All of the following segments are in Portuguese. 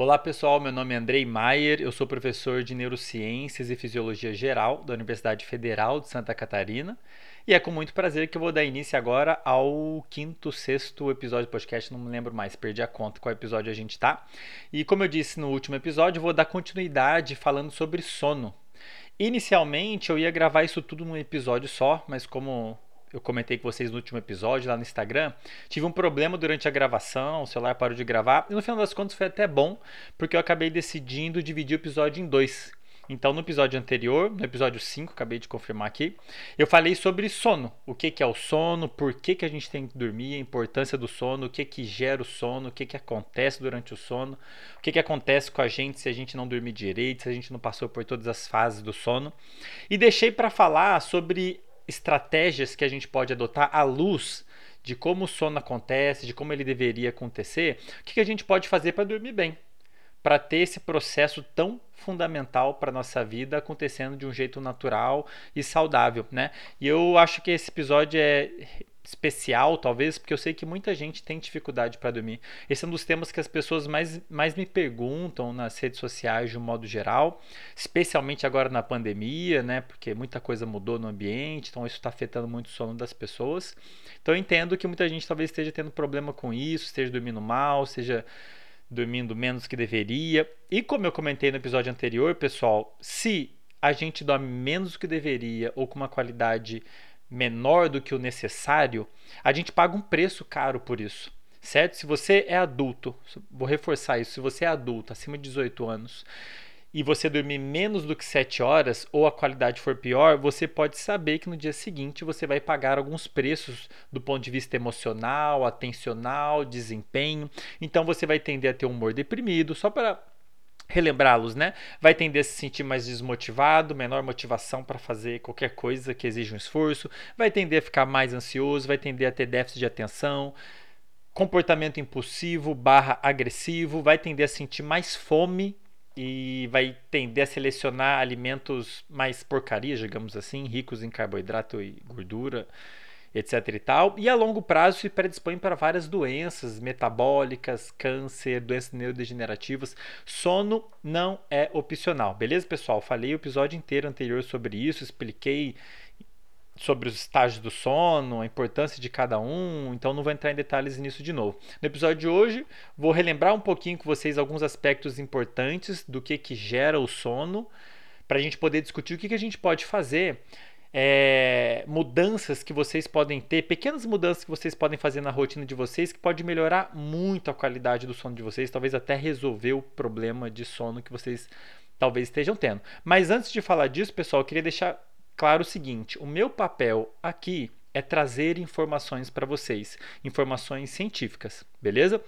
Olá pessoal, meu nome é Andrei Maier, eu sou professor de Neurociências e Fisiologia Geral da Universidade Federal de Santa Catarina e é com muito prazer que eu vou dar início agora ao quinto, sexto episódio do podcast, não me lembro mais, perdi a conta qual episódio a gente tá. E como eu disse no último episódio, eu vou dar continuidade falando sobre sono. Inicialmente eu ia gravar isso tudo num episódio só, mas como eu comentei com vocês no último episódio lá no Instagram, tive um problema durante a gravação, o celular parou de gravar, e no final das contas foi até bom, porque eu acabei decidindo dividir o episódio em dois. Então, no episódio anterior, no episódio 5, acabei de confirmar aqui, eu falei sobre sono. O que, que é o sono, por que, que a gente tem que dormir, a importância do sono, o que, que gera o sono, o que, que acontece durante o sono, o que, que acontece com a gente se a gente não dormir direito, se a gente não passou por todas as fases do sono. E deixei para falar sobre estratégias que a gente pode adotar à luz de como o sono acontece, de como ele deveria acontecer, o que a gente pode fazer para dormir bem, para ter esse processo tão fundamental para nossa vida acontecendo de um jeito natural e saudável, né? E eu acho que esse episódio é especial, talvez, porque eu sei que muita gente tem dificuldade para dormir. Esse é um dos temas que as pessoas mais, mais me perguntam nas redes sociais de um modo geral, especialmente agora na pandemia, né? Porque muita coisa mudou no ambiente, então isso está afetando muito o sono das pessoas. Então eu entendo que muita gente talvez esteja tendo problema com isso, esteja dormindo mal, seja dormindo menos que deveria. E como eu comentei no episódio anterior, pessoal, se a gente dorme menos do que deveria ou com uma qualidade menor do que o necessário, a gente paga um preço caro por isso. Certo? Se você é adulto, vou reforçar isso, se você é adulto, acima de 18 anos, e você dormir menos do que 7 horas ou a qualidade for pior, você pode saber que no dia seguinte você vai pagar alguns preços do ponto de vista emocional, atencional, desempenho. Então você vai tender a ter um humor deprimido, só para relembrá-los, né? Vai tender a se sentir mais desmotivado, menor motivação para fazer qualquer coisa que exija um esforço, vai tender a ficar mais ansioso, vai tender a ter déficit de atenção, comportamento impulsivo barra agressivo, vai tender a sentir mais fome e vai tender a selecionar alimentos mais porcarias, digamos assim, ricos em carboidrato e gordura etc e tal, e a longo prazo se predispõe para várias doenças metabólicas, câncer, doenças neurodegenerativas. Sono não é opcional, beleza, pessoal? Falei o episódio inteiro anterior sobre isso, expliquei sobre os estágios do sono, a importância de cada um, então não vou entrar em detalhes nisso de novo. No episódio de hoje, vou relembrar um pouquinho com vocês alguns aspectos importantes do que, que gera o sono, para a gente poder discutir o que, que a gente pode fazer é, mudanças que vocês podem ter, pequenas mudanças que vocês podem fazer na rotina de vocês, que pode melhorar muito a qualidade do sono de vocês, talvez até resolver o problema de sono que vocês talvez estejam tendo. Mas antes de falar disso, pessoal, eu queria deixar claro o seguinte: o meu papel aqui é trazer informações para vocês, informações científicas, beleza?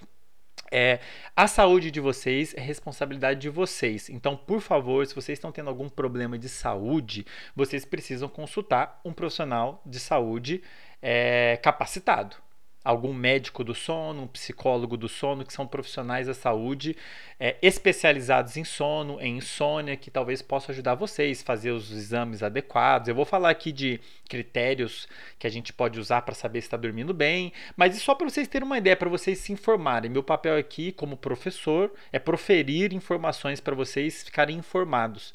É, a saúde de vocês é responsabilidade de vocês. Então, por favor, se vocês estão tendo algum problema de saúde, vocês precisam consultar um profissional de saúde é, capacitado algum médico do sono, um psicólogo do sono, que são profissionais da saúde é, especializados em sono, em insônia, que talvez possa ajudar vocês a fazer os exames adequados. Eu vou falar aqui de critérios que a gente pode usar para saber se está dormindo bem, mas só para vocês terem uma ideia, para vocês se informarem. Meu papel aqui, como professor, é proferir informações para vocês ficarem informados.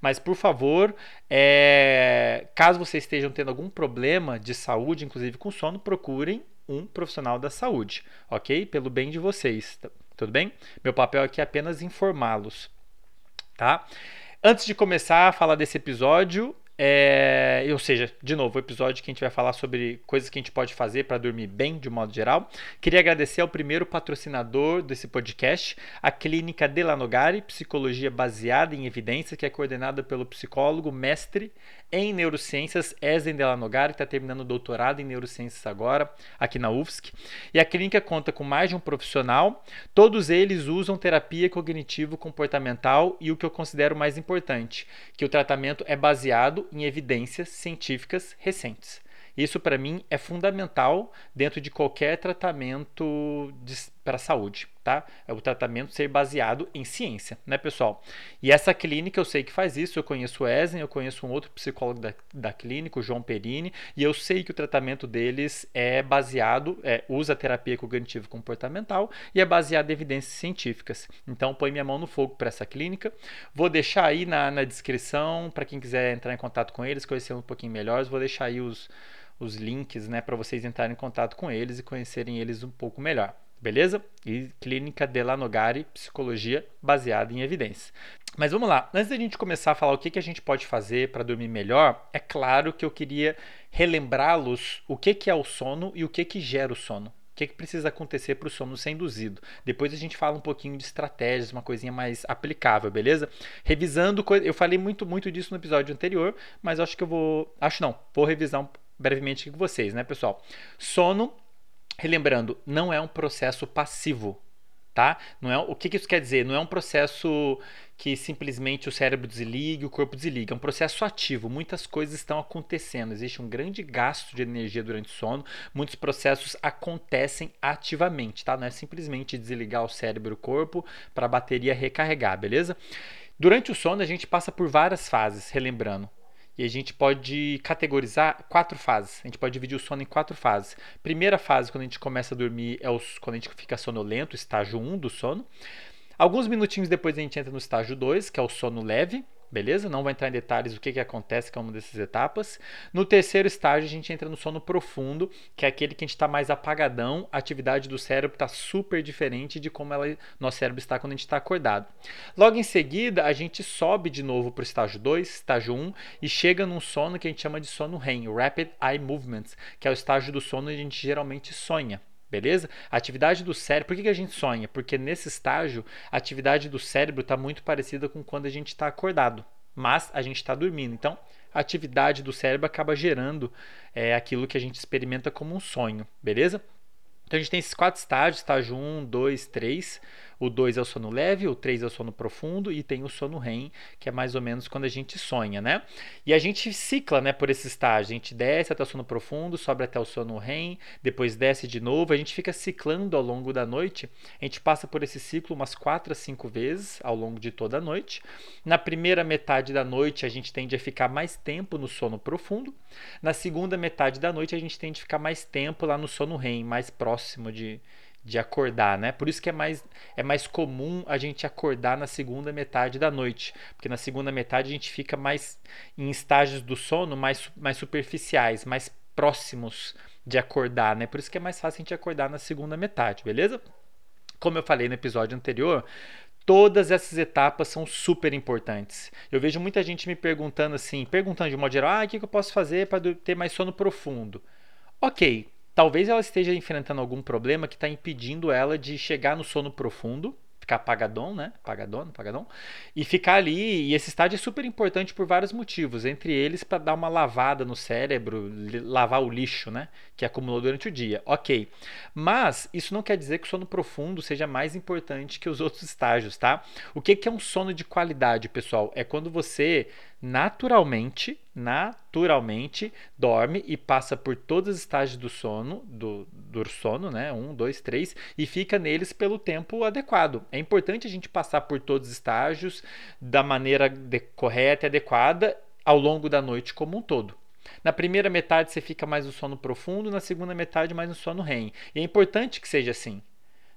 Mas, por favor, é, caso vocês estejam tendo algum problema de saúde, inclusive com sono, procurem um profissional da saúde, ok? Pelo bem de vocês, tudo bem? Meu papel aqui é apenas informá-los, tá? Antes de começar a falar desse episódio, é, ou seja, de novo, o episódio que a gente vai falar sobre coisas que a gente pode fazer para dormir bem, de um modo geral. Queria agradecer ao primeiro patrocinador desse podcast, a Clínica Delanogari, psicologia baseada em evidência, que é coordenada pelo psicólogo mestre em neurociências, Ezen Delanogari, que está terminando o doutorado em neurociências agora, aqui na UFSC. E a clínica conta com mais de um profissional, todos eles usam terapia cognitivo-comportamental e o que eu considero mais importante, que o tratamento é baseado em evidências científicas recentes. Isso para mim é fundamental dentro de qualquer tratamento para a saúde, tá? É o tratamento ser baseado em ciência, né, pessoal? E essa clínica eu sei que faz isso, eu conheço o Esen, eu conheço um outro psicólogo da, da clínica, o João Perini, e eu sei que o tratamento deles é baseado, é, usa terapia cognitivo comportamental e é baseado em evidências científicas. Então, põe minha mão no fogo para essa clínica. Vou deixar aí na, na descrição, para quem quiser entrar em contato com eles, conhecer um pouquinho melhor, vou deixar aí os, os links, né, para vocês entrarem em contato com eles e conhecerem eles um pouco melhor. Beleza? E Clínica de Lanogari, psicologia baseada em evidência. Mas vamos lá, antes da gente começar a falar o que, que a gente pode fazer para dormir melhor, é claro que eu queria relembrá-los o que, que é o sono e o que, que gera o sono. O que, que precisa acontecer para o sono ser induzido? Depois a gente fala um pouquinho de estratégias, uma coisinha mais aplicável, beleza? Revisando, eu falei muito, muito disso no episódio anterior, mas acho que eu vou. Acho não, vou revisar brevemente com vocês, né, pessoal? Sono Relembrando, não é um processo passivo, tá? Não é, o que, que isso quer dizer? Não é um processo que simplesmente o cérebro desliga, o corpo desliga. É um processo ativo. Muitas coisas estão acontecendo. Existe um grande gasto de energia durante o sono. Muitos processos acontecem ativamente, tá? Não é simplesmente desligar o cérebro e o corpo para a bateria recarregar, beleza? Durante o sono, a gente passa por várias fases, relembrando. E a gente pode categorizar quatro fases. A gente pode dividir o sono em quatro fases. Primeira fase, quando a gente começa a dormir, é os, quando a gente fica sonolento, estágio 1 do sono. Alguns minutinhos depois a gente entra no estágio 2, que é o sono leve beleza? Não vou entrar em detalhes do que, que acontece com uma dessas etapas. No terceiro estágio, a gente entra no sono profundo, que é aquele que a gente está mais apagadão, a atividade do cérebro está super diferente de como ela, nosso cérebro está quando a gente está acordado. Logo em seguida, a gente sobe de novo para o estágio 2, estágio 1, um, e chega num sono que a gente chama de sono REM, Rapid Eye Movements, que é o estágio do sono onde a gente geralmente sonha. Beleza? A atividade do cérebro, por que, que a gente sonha? Porque nesse estágio, a atividade do cérebro está muito parecida com quando a gente está acordado, mas a gente está dormindo. Então, a atividade do cérebro acaba gerando é, aquilo que a gente experimenta como um sonho, beleza? Então, a gente tem esses quatro estágios: estágio 1, 2, 3. O 2 é o sono leve, o 3 é o sono profundo e tem o sono REM, que é mais ou menos quando a gente sonha, né? E a gente cicla, né, por esse estágio. A gente desce até o sono profundo, sobe até o sono REM, depois desce de novo. A gente fica ciclando ao longo da noite. A gente passa por esse ciclo umas 4 a 5 vezes ao longo de toda a noite. Na primeira metade da noite, a gente tende a ficar mais tempo no sono profundo. Na segunda metade da noite, a gente tende a ficar mais tempo lá no sono REM, mais próximo de de acordar, né? Por isso que é mais, é mais comum a gente acordar na segunda metade da noite, porque na segunda metade a gente fica mais em estágios do sono mais, mais superficiais, mais próximos de acordar, né? Por isso que é mais fácil a gente acordar na segunda metade, beleza? Como eu falei no episódio anterior, todas essas etapas são super importantes. Eu vejo muita gente me perguntando assim, perguntando de modo geral, ah, o que eu posso fazer para ter mais sono profundo? Ok, Talvez ela esteja enfrentando algum problema que está impedindo ela de chegar no sono profundo, ficar apagadão, né? Apagadão, apagadão, e ficar ali. E esse estágio é super importante por vários motivos, entre eles para dar uma lavada no cérebro, lavar o lixo, né? Que acumulou durante o dia. Ok. Mas isso não quer dizer que o sono profundo seja mais importante que os outros estágios, tá? O que, que é um sono de qualidade, pessoal? É quando você naturalmente, naturalmente dorme e passa por todos os estágios do sono, do, do sono, né? Um, dois, três, e fica neles pelo tempo adequado. É importante a gente passar por todos os estágios da maneira de, correta e adequada ao longo da noite como um todo. Na primeira metade você fica mais no sono profundo, na segunda metade mais no sono REM. E é importante que seja assim.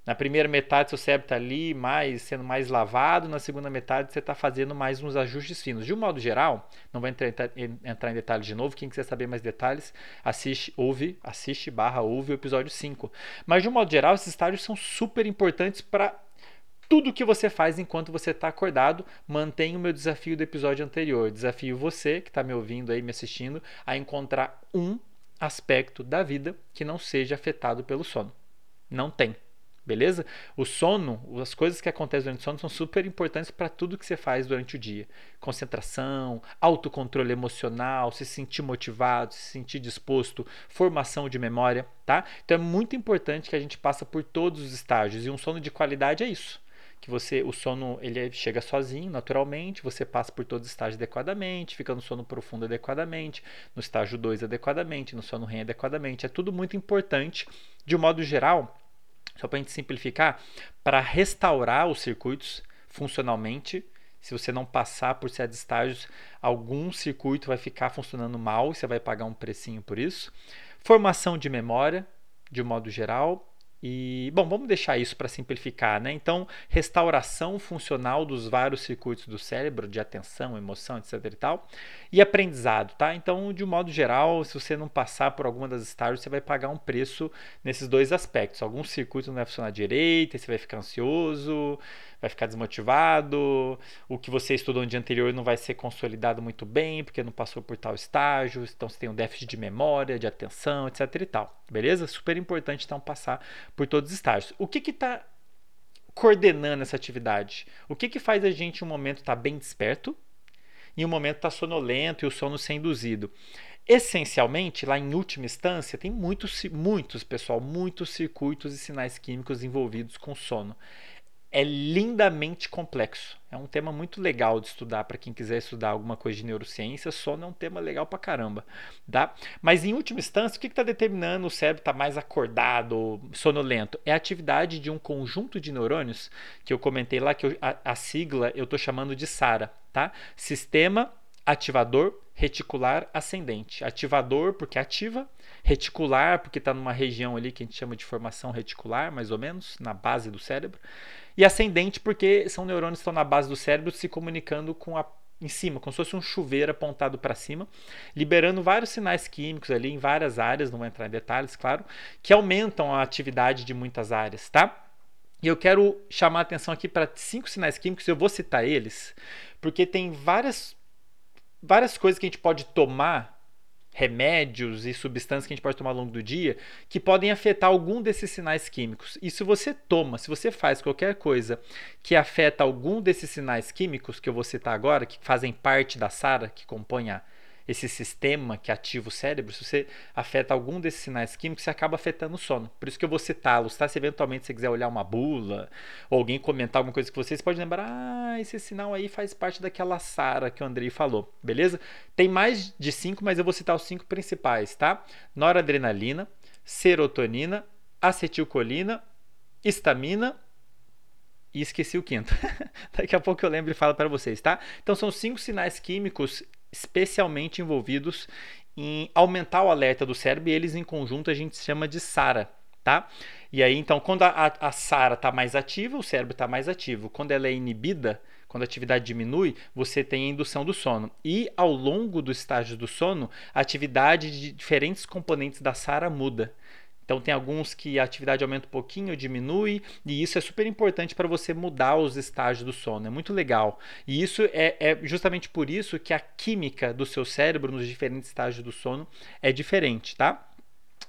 Na primeira metade, seu cérebro está ali mais, sendo mais lavado, na segunda metade, você está fazendo mais uns ajustes finos. De um modo geral, não vou entrar, entrar em detalhes de novo, quem quiser saber mais detalhes, assiste, ouve, assiste, barra, ouve o episódio 5. Mas de um modo geral, esses estágios são super importantes para tudo que você faz enquanto você está acordado. Mantenha o meu desafio do episódio anterior. Desafio você, que está me ouvindo aí, me assistindo, a encontrar um aspecto da vida que não seja afetado pelo sono. Não tem. Beleza? O sono, as coisas que acontecem durante o sono são super importantes para tudo que você faz durante o dia. Concentração, autocontrole emocional, se sentir motivado, se sentir disposto, formação de memória, tá? Então é muito importante que a gente passe por todos os estágios e um sono de qualidade é isso. Que você, o sono, ele chega sozinho, naturalmente, você passa por todos os estágios adequadamente, fica no sono profundo adequadamente, no estágio 2 adequadamente, no sono REM adequadamente. É tudo muito importante. De um modo geral, só para a gente simplificar, para restaurar os circuitos funcionalmente. Se você não passar por certos estágios, algum circuito vai ficar funcionando mal e você vai pagar um precinho por isso. Formação de memória, de um modo geral, e, bom, vamos deixar isso para simplificar, né? Então, restauração funcional dos vários circuitos do cérebro, de atenção, emoção, etc e tal, e aprendizado, tá? Então, de um modo geral, se você não passar por alguma das estágios, você vai pagar um preço nesses dois aspectos. Alguns circuitos não vai funcionar direito, você vai ficar ansioso, vai ficar desmotivado, o que você estudou no dia anterior não vai ser consolidado muito bem, porque não passou por tal estágio, então você tem um déficit de memória, de atenção, etc e tal. Beleza? Super importante então passar por todos os estágios. O que está coordenando essa atividade? O que, que faz a gente em um momento estar tá bem desperto e em um momento estar tá sonolento e o sono ser induzido? Essencialmente, lá em última instância, tem muitos, muitos, pessoal, muitos circuitos e sinais químicos envolvidos com sono é lindamente complexo. É um tema muito legal de estudar para quem quiser estudar alguma coisa de neurociência. Sono é um tema legal para caramba, tá? Mas em última instância, o que está determinando o cérebro estar tá mais acordado, sonolento? É a atividade de um conjunto de neurônios que eu comentei lá, que eu, a, a sigla eu estou chamando de SARA, tá? Sistema ativador reticular ascendente. Ativador porque ativa, reticular porque está numa região ali que a gente chama de formação reticular, mais ou menos, na base do cérebro. E ascendente porque são neurônios que estão na base do cérebro se comunicando com a em cima, como se fosse um chuveiro apontado para cima, liberando vários sinais químicos ali em várias áreas, não vou entrar em detalhes, claro, que aumentam a atividade de muitas áreas, tá? E eu quero chamar a atenção aqui para cinco sinais químicos, eu vou citar eles, porque tem várias várias coisas que a gente pode tomar remédios e substâncias que a gente pode tomar ao longo do dia que podem afetar algum desses sinais químicos. E se você toma, se você faz qualquer coisa que afeta algum desses sinais químicos que eu vou citar agora, que fazem parte da SARA, que compõe a esse sistema que ativa o cérebro, se você afeta algum desses sinais químicos, você acaba afetando o sono. Por isso que eu vou citá-los, tá? Se eventualmente você quiser olhar uma bula, ou alguém comentar alguma coisa que você, você pode lembrar, ah, esse sinal aí faz parte daquela SARA que o Andrei falou, beleza? Tem mais de cinco, mas eu vou citar os cinco principais, tá? Noradrenalina, serotonina, acetilcolina, histamina e esqueci o quinto. Daqui a pouco eu lembro e falo para vocês, tá? Então são cinco sinais químicos especialmente envolvidos em aumentar o alerta do cérebro e eles em conjunto a gente chama de SARA, tá? E aí então quando a, a SARA está mais ativa, o cérebro está mais ativo. Quando ela é inibida, quando a atividade diminui, você tem a indução do sono. E ao longo do estágio do sono, a atividade de diferentes componentes da SARA muda. Então tem alguns que a atividade aumenta um pouquinho, diminui, e isso é super importante para você mudar os estágios do sono. É muito legal. E isso é, é, justamente por isso que a química do seu cérebro nos diferentes estágios do sono é diferente, tá?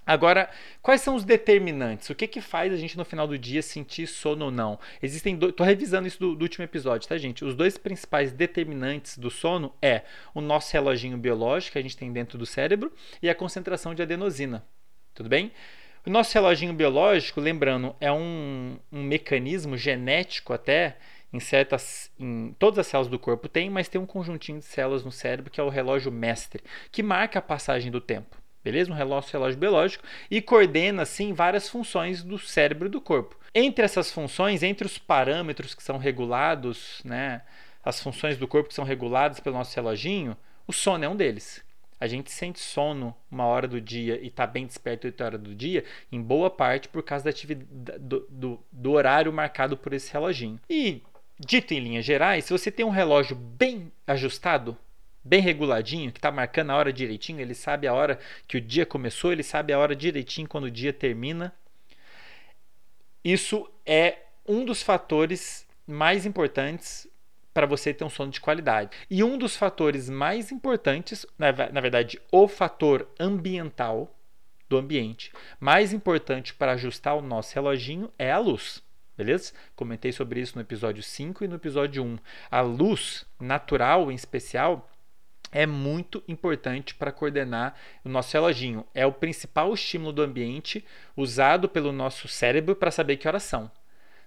Agora, quais são os determinantes? O que, que faz a gente no final do dia sentir sono ou não? Existem dois. Estou revisando isso do, do, último episódio, tá, gente? Os dois principais determinantes do sono é o nosso reloginho biológico que a gente tem dentro do cérebro e a concentração de adenosina. Tudo bem? O nosso reloginho biológico, lembrando, é um, um mecanismo genético até em certas em todas as células do corpo tem, mas tem um conjuntinho de células no cérebro que é o relógio mestre, que marca a passagem do tempo. Beleza? Um relógio, relógio biológico e coordena assim várias funções do cérebro e do corpo. Entre essas funções, entre os parâmetros que são regulados, né, as funções do corpo que são reguladas pelo nosso reloginho, o sono é um deles a gente sente sono uma hora do dia e está bem desperto oito horas do dia, em boa parte por causa da atividade, do, do, do horário marcado por esse reloginho. E, dito em linhas gerais, se você tem um relógio bem ajustado, bem reguladinho, que está marcando a hora direitinho, ele sabe a hora que o dia começou, ele sabe a hora direitinho quando o dia termina. Isso é um dos fatores mais importantes para você ter um sono de qualidade. E um dos fatores mais importantes, na, verdade, o fator ambiental do ambiente, mais importante para ajustar o nosso reloginho é a luz. Beleza? Comentei sobre isso no episódio 5 e no episódio 1. A luz natural, em especial, é muito importante para coordenar o nosso reloginho. É o principal estímulo do ambiente usado pelo nosso cérebro para saber que horas são.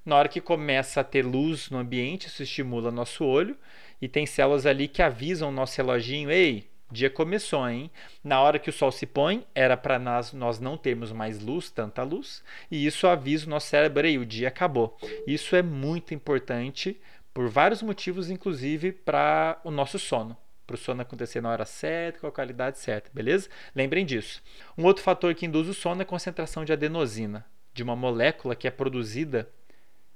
Na hora que começa a ter luz no ambiente, isso estimula nosso olho e tem células ali que avisam o nosso reloginho: ei, dia começou, hein? Na hora que o sol se põe, era para nós, nós não termos mais luz, tanta luz, e isso avisa o nosso cérebro aí, o dia acabou. Isso é muito importante por vários motivos, inclusive para o nosso sono. Para o sono acontecer na hora certa, com a qualidade certa, beleza? Lembrem disso. Um outro fator que induz o sono é a concentração de adenosina, de uma molécula que é produzida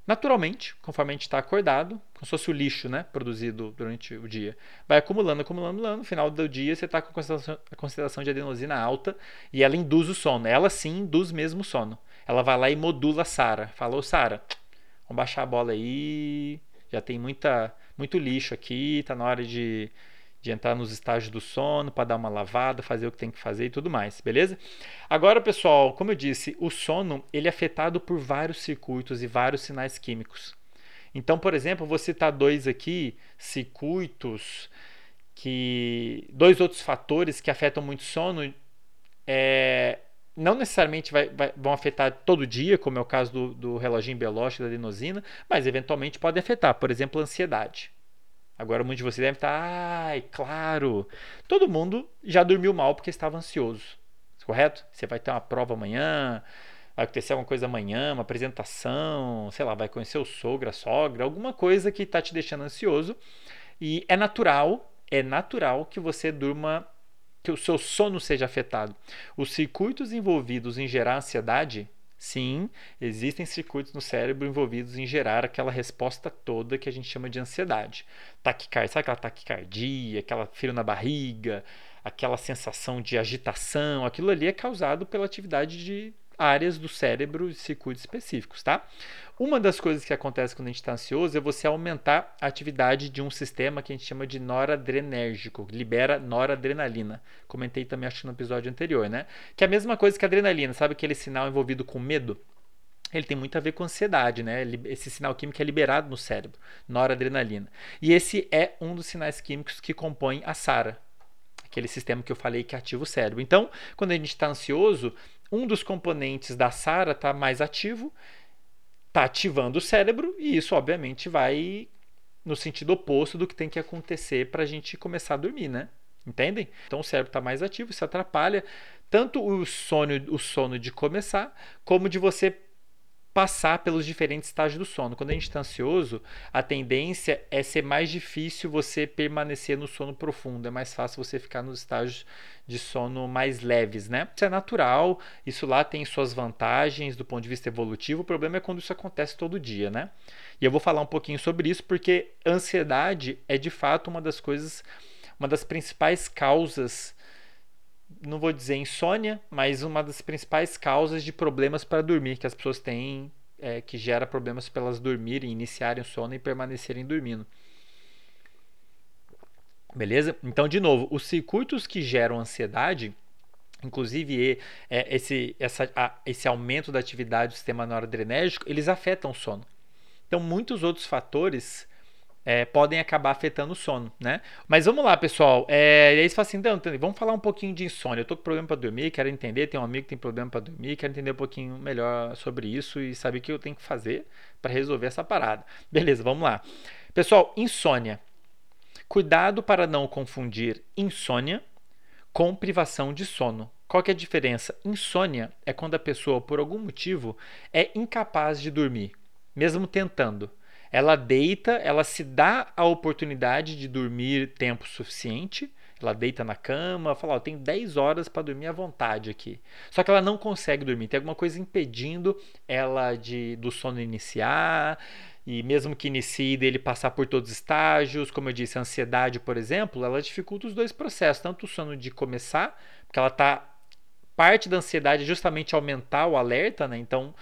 naturalmente, conforme a gente está acordado, como se fosse o lixo né, produzido durante o dia. Vai acumulando, acumulando, acumulando. No final do dia você está com a concentração, de adenosina alta e ela induz o sono. Ela sim induz mesmo o sono. Ela vai lá e modula a Sara. Falou, Sara, vamos baixar a bola aí. Já tem muita, muito lixo aqui, está na hora de de entrar nos estágios do sono para dar uma lavada, fazer o que tem que fazer e tudo mais, beleza? Agora, pessoal, como eu disse, o sono ele é afetado por vários circuitos e vários sinais químicos. Então, por exemplo, vou citar dois aqui, circuitos que dois outros fatores que afetam muito o sono, é, não necessariamente vai, vai, vão afetar todo dia, como é o caso do, do reloginho biológico da adenosina, mas eventualmente podem afetar, por exemplo, a ansiedade. Agora muitos de vocês devem estar, ai, claro. Todo mundo já dormiu mal porque estava ansioso. Correto? Você vai ter uma prova amanhã, vai acontecer alguma coisa amanhã, uma apresentação, sei lá, vai conhecer o sogro, a sogra, alguma coisa que está te deixando ansioso. E é natural, é natural que você durma, que o seu sono seja afetado. Os circuitos envolvidos em gerar ansiedade Sim, existem circuitos no cérebro envolvidos em gerar aquela resposta toda que a gente chama de ansiedade. Taquicardia, sabe aquela taquicardia, aquela frio na barriga, aquela sensação de agitação, aquilo ali é causado pela atividade de áreas do cérebro, circuitos específicos, tá? Uma das coisas que acontece quando a gente está ansioso é você aumentar a atividade de um sistema que a gente chama de noradrenérgico, libera noradrenalina. Comentei também, acho no episódio anterior, né? Que é a mesma coisa que a adrenalina, sabe aquele sinal envolvido com medo? ele tem muito a ver com ansiedade, né? Esse sinal químico é liberado no cérebro, noradrenalina. E esse é um dos sinais químicos que compõem a SARA, aquele sistema que eu falei que ativa o cérebro. Então, quando a gente está ansioso, um dos componentes da SARA está mais ativo, está ativando o cérebro, e isso, obviamente, vai no sentido oposto do que tem que acontecer para a gente começar a dormir, né? Entendem? Então o cérebro está mais ativo, isso atrapalha tanto o sono, o sono de começar, como de você passar pelos diferentes estágios do sono. Quando a gente está ansioso, a tendência é ser mais difícil você permanecer no sono profundo, é mais fácil você ficar nos estágios de sono mais leves, né? Isso é natural, isso lá tem suas vantagens do ponto de vista evolutivo. O problema é quando isso acontece todo dia, né? E eu vou falar um pouquinho sobre isso porque ansiedade é de fato uma das coisas, uma das principais causas não vou dizer insônia, mas uma das principais causas de problemas para dormir que as pessoas têm, é, que gera problemas para elas dormirem, iniciarem o sono e permanecerem dormindo. Beleza? Então, de novo, os circuitos que geram ansiedade, inclusive é, esse, essa, a, esse aumento da atividade do sistema noradrenérgico, eles afetam o sono. Então, muitos outros fatores é, podem acabar afetando o sono, né? Mas vamos lá, pessoal. É, e aí você fala assim, então, vamos falar um pouquinho de insônia. Eu tô com problema para dormir, quero entender. Tem um amigo que tem problema para dormir, quero entender um pouquinho melhor sobre isso e saber o que eu tenho que fazer para resolver essa parada. Beleza, vamos lá. Pessoal, insônia. Cuidado para não confundir insônia com privação de sono. Qual que é a diferença? Insônia é quando a pessoa, por algum motivo, é incapaz de dormir, mesmo tentando. Ela deita, ela se dá a oportunidade de dormir tempo suficiente. Ela deita na cama, fala: oh, tenho 10 horas para dormir à vontade aqui. Só que ela não consegue dormir, tem alguma coisa impedindo ela de do sono iniciar. E mesmo que inicie dele passar por todos os estágios, como eu disse, a ansiedade, por exemplo, ela dificulta os dois processos, tanto o sono de começar, porque ela está parte da ansiedade é justamente aumentar o alerta, né? Então,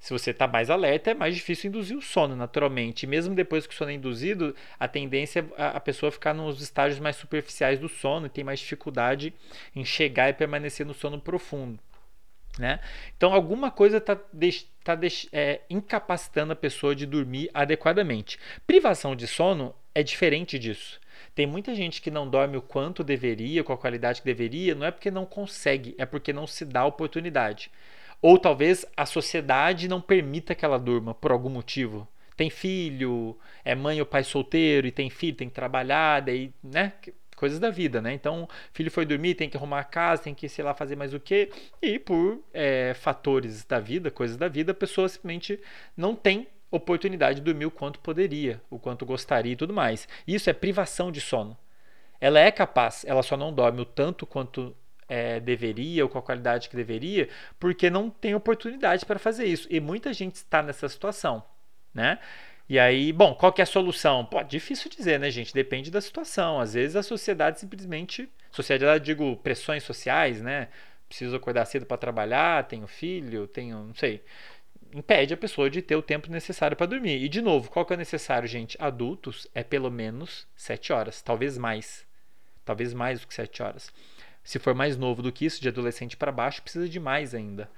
se você está mais alerta, é mais difícil induzir o sono, naturalmente. E mesmo depois que o sono é induzido, a tendência é a pessoa ficar nos estágios mais superficiais do sono e tem mais dificuldade em chegar e permanecer no sono profundo. Né? Então, alguma coisa está tá, tá é, incapacitando a pessoa de dormir adequadamente. Privação de sono é diferente disso. Tem muita gente que não dorme o quanto deveria, com a qualidade que deveria, não é porque não consegue, é porque não se dá oportunidade. Ou talvez a sociedade não permita que ela durma por algum motivo. Tem filho, é mãe ou pai solteiro e tem filho, tem que trabalhar, daí, né? coisas da vida, né? Então, filho foi dormir, tem que arrumar a casa, tem que, sei lá, fazer mais o quê. E por é, fatores da vida, coisas da vida, a pessoa simplesmente não tem oportunidade de dormir o quanto poderia, o quanto gostaria e tudo mais. Isso é privação de sono. Ela é capaz, ela só não dorme o tanto quanto é, deveria ou com a qualidade que deveria, porque não tem oportunidade para fazer isso. E muita gente está nessa situação, né? E aí, bom, qual que é a solução? Pô, difícil dizer, né, gente? Depende da situação. Às vezes a sociedade simplesmente, sociedade, digo, pressões sociais, né? Preciso acordar cedo para trabalhar, tenho filho, tenho, não sei impede a pessoa de ter o tempo necessário para dormir. E de novo, qual que é necessário, gente? Adultos é pelo menos 7 horas, talvez mais. Talvez mais do que 7 horas. Se for mais novo do que isso, de adolescente para baixo, precisa de mais ainda.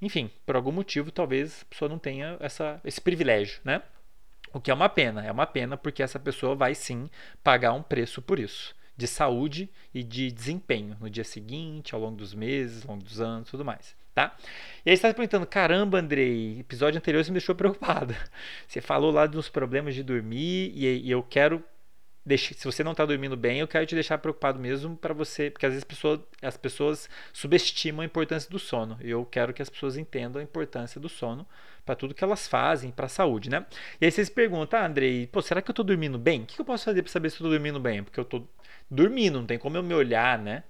Enfim, por algum motivo, talvez a pessoa não tenha essa, esse privilégio, né? O que é uma pena, é uma pena porque essa pessoa vai sim pagar um preço por isso, de saúde e de desempenho no dia seguinte, ao longo dos meses, ao longo dos anos, tudo mais tá? E aí você está perguntando, caramba, Andrei, episódio anterior você me deixou preocupado. Você falou lá dos problemas de dormir e eu quero deixar, se você não está dormindo bem, eu quero te deixar preocupado mesmo para você, porque às vezes as pessoas, as pessoas subestimam a importância do sono. E eu quero que as pessoas entendam a importância do sono para tudo que elas fazem, para a saúde, né? E aí vocês perguntam, ah, Andrei, pô, será que eu estou dormindo bem? O que eu posso fazer para saber se estou dormindo bem? Porque eu estou dormindo, não tem como eu me olhar, né?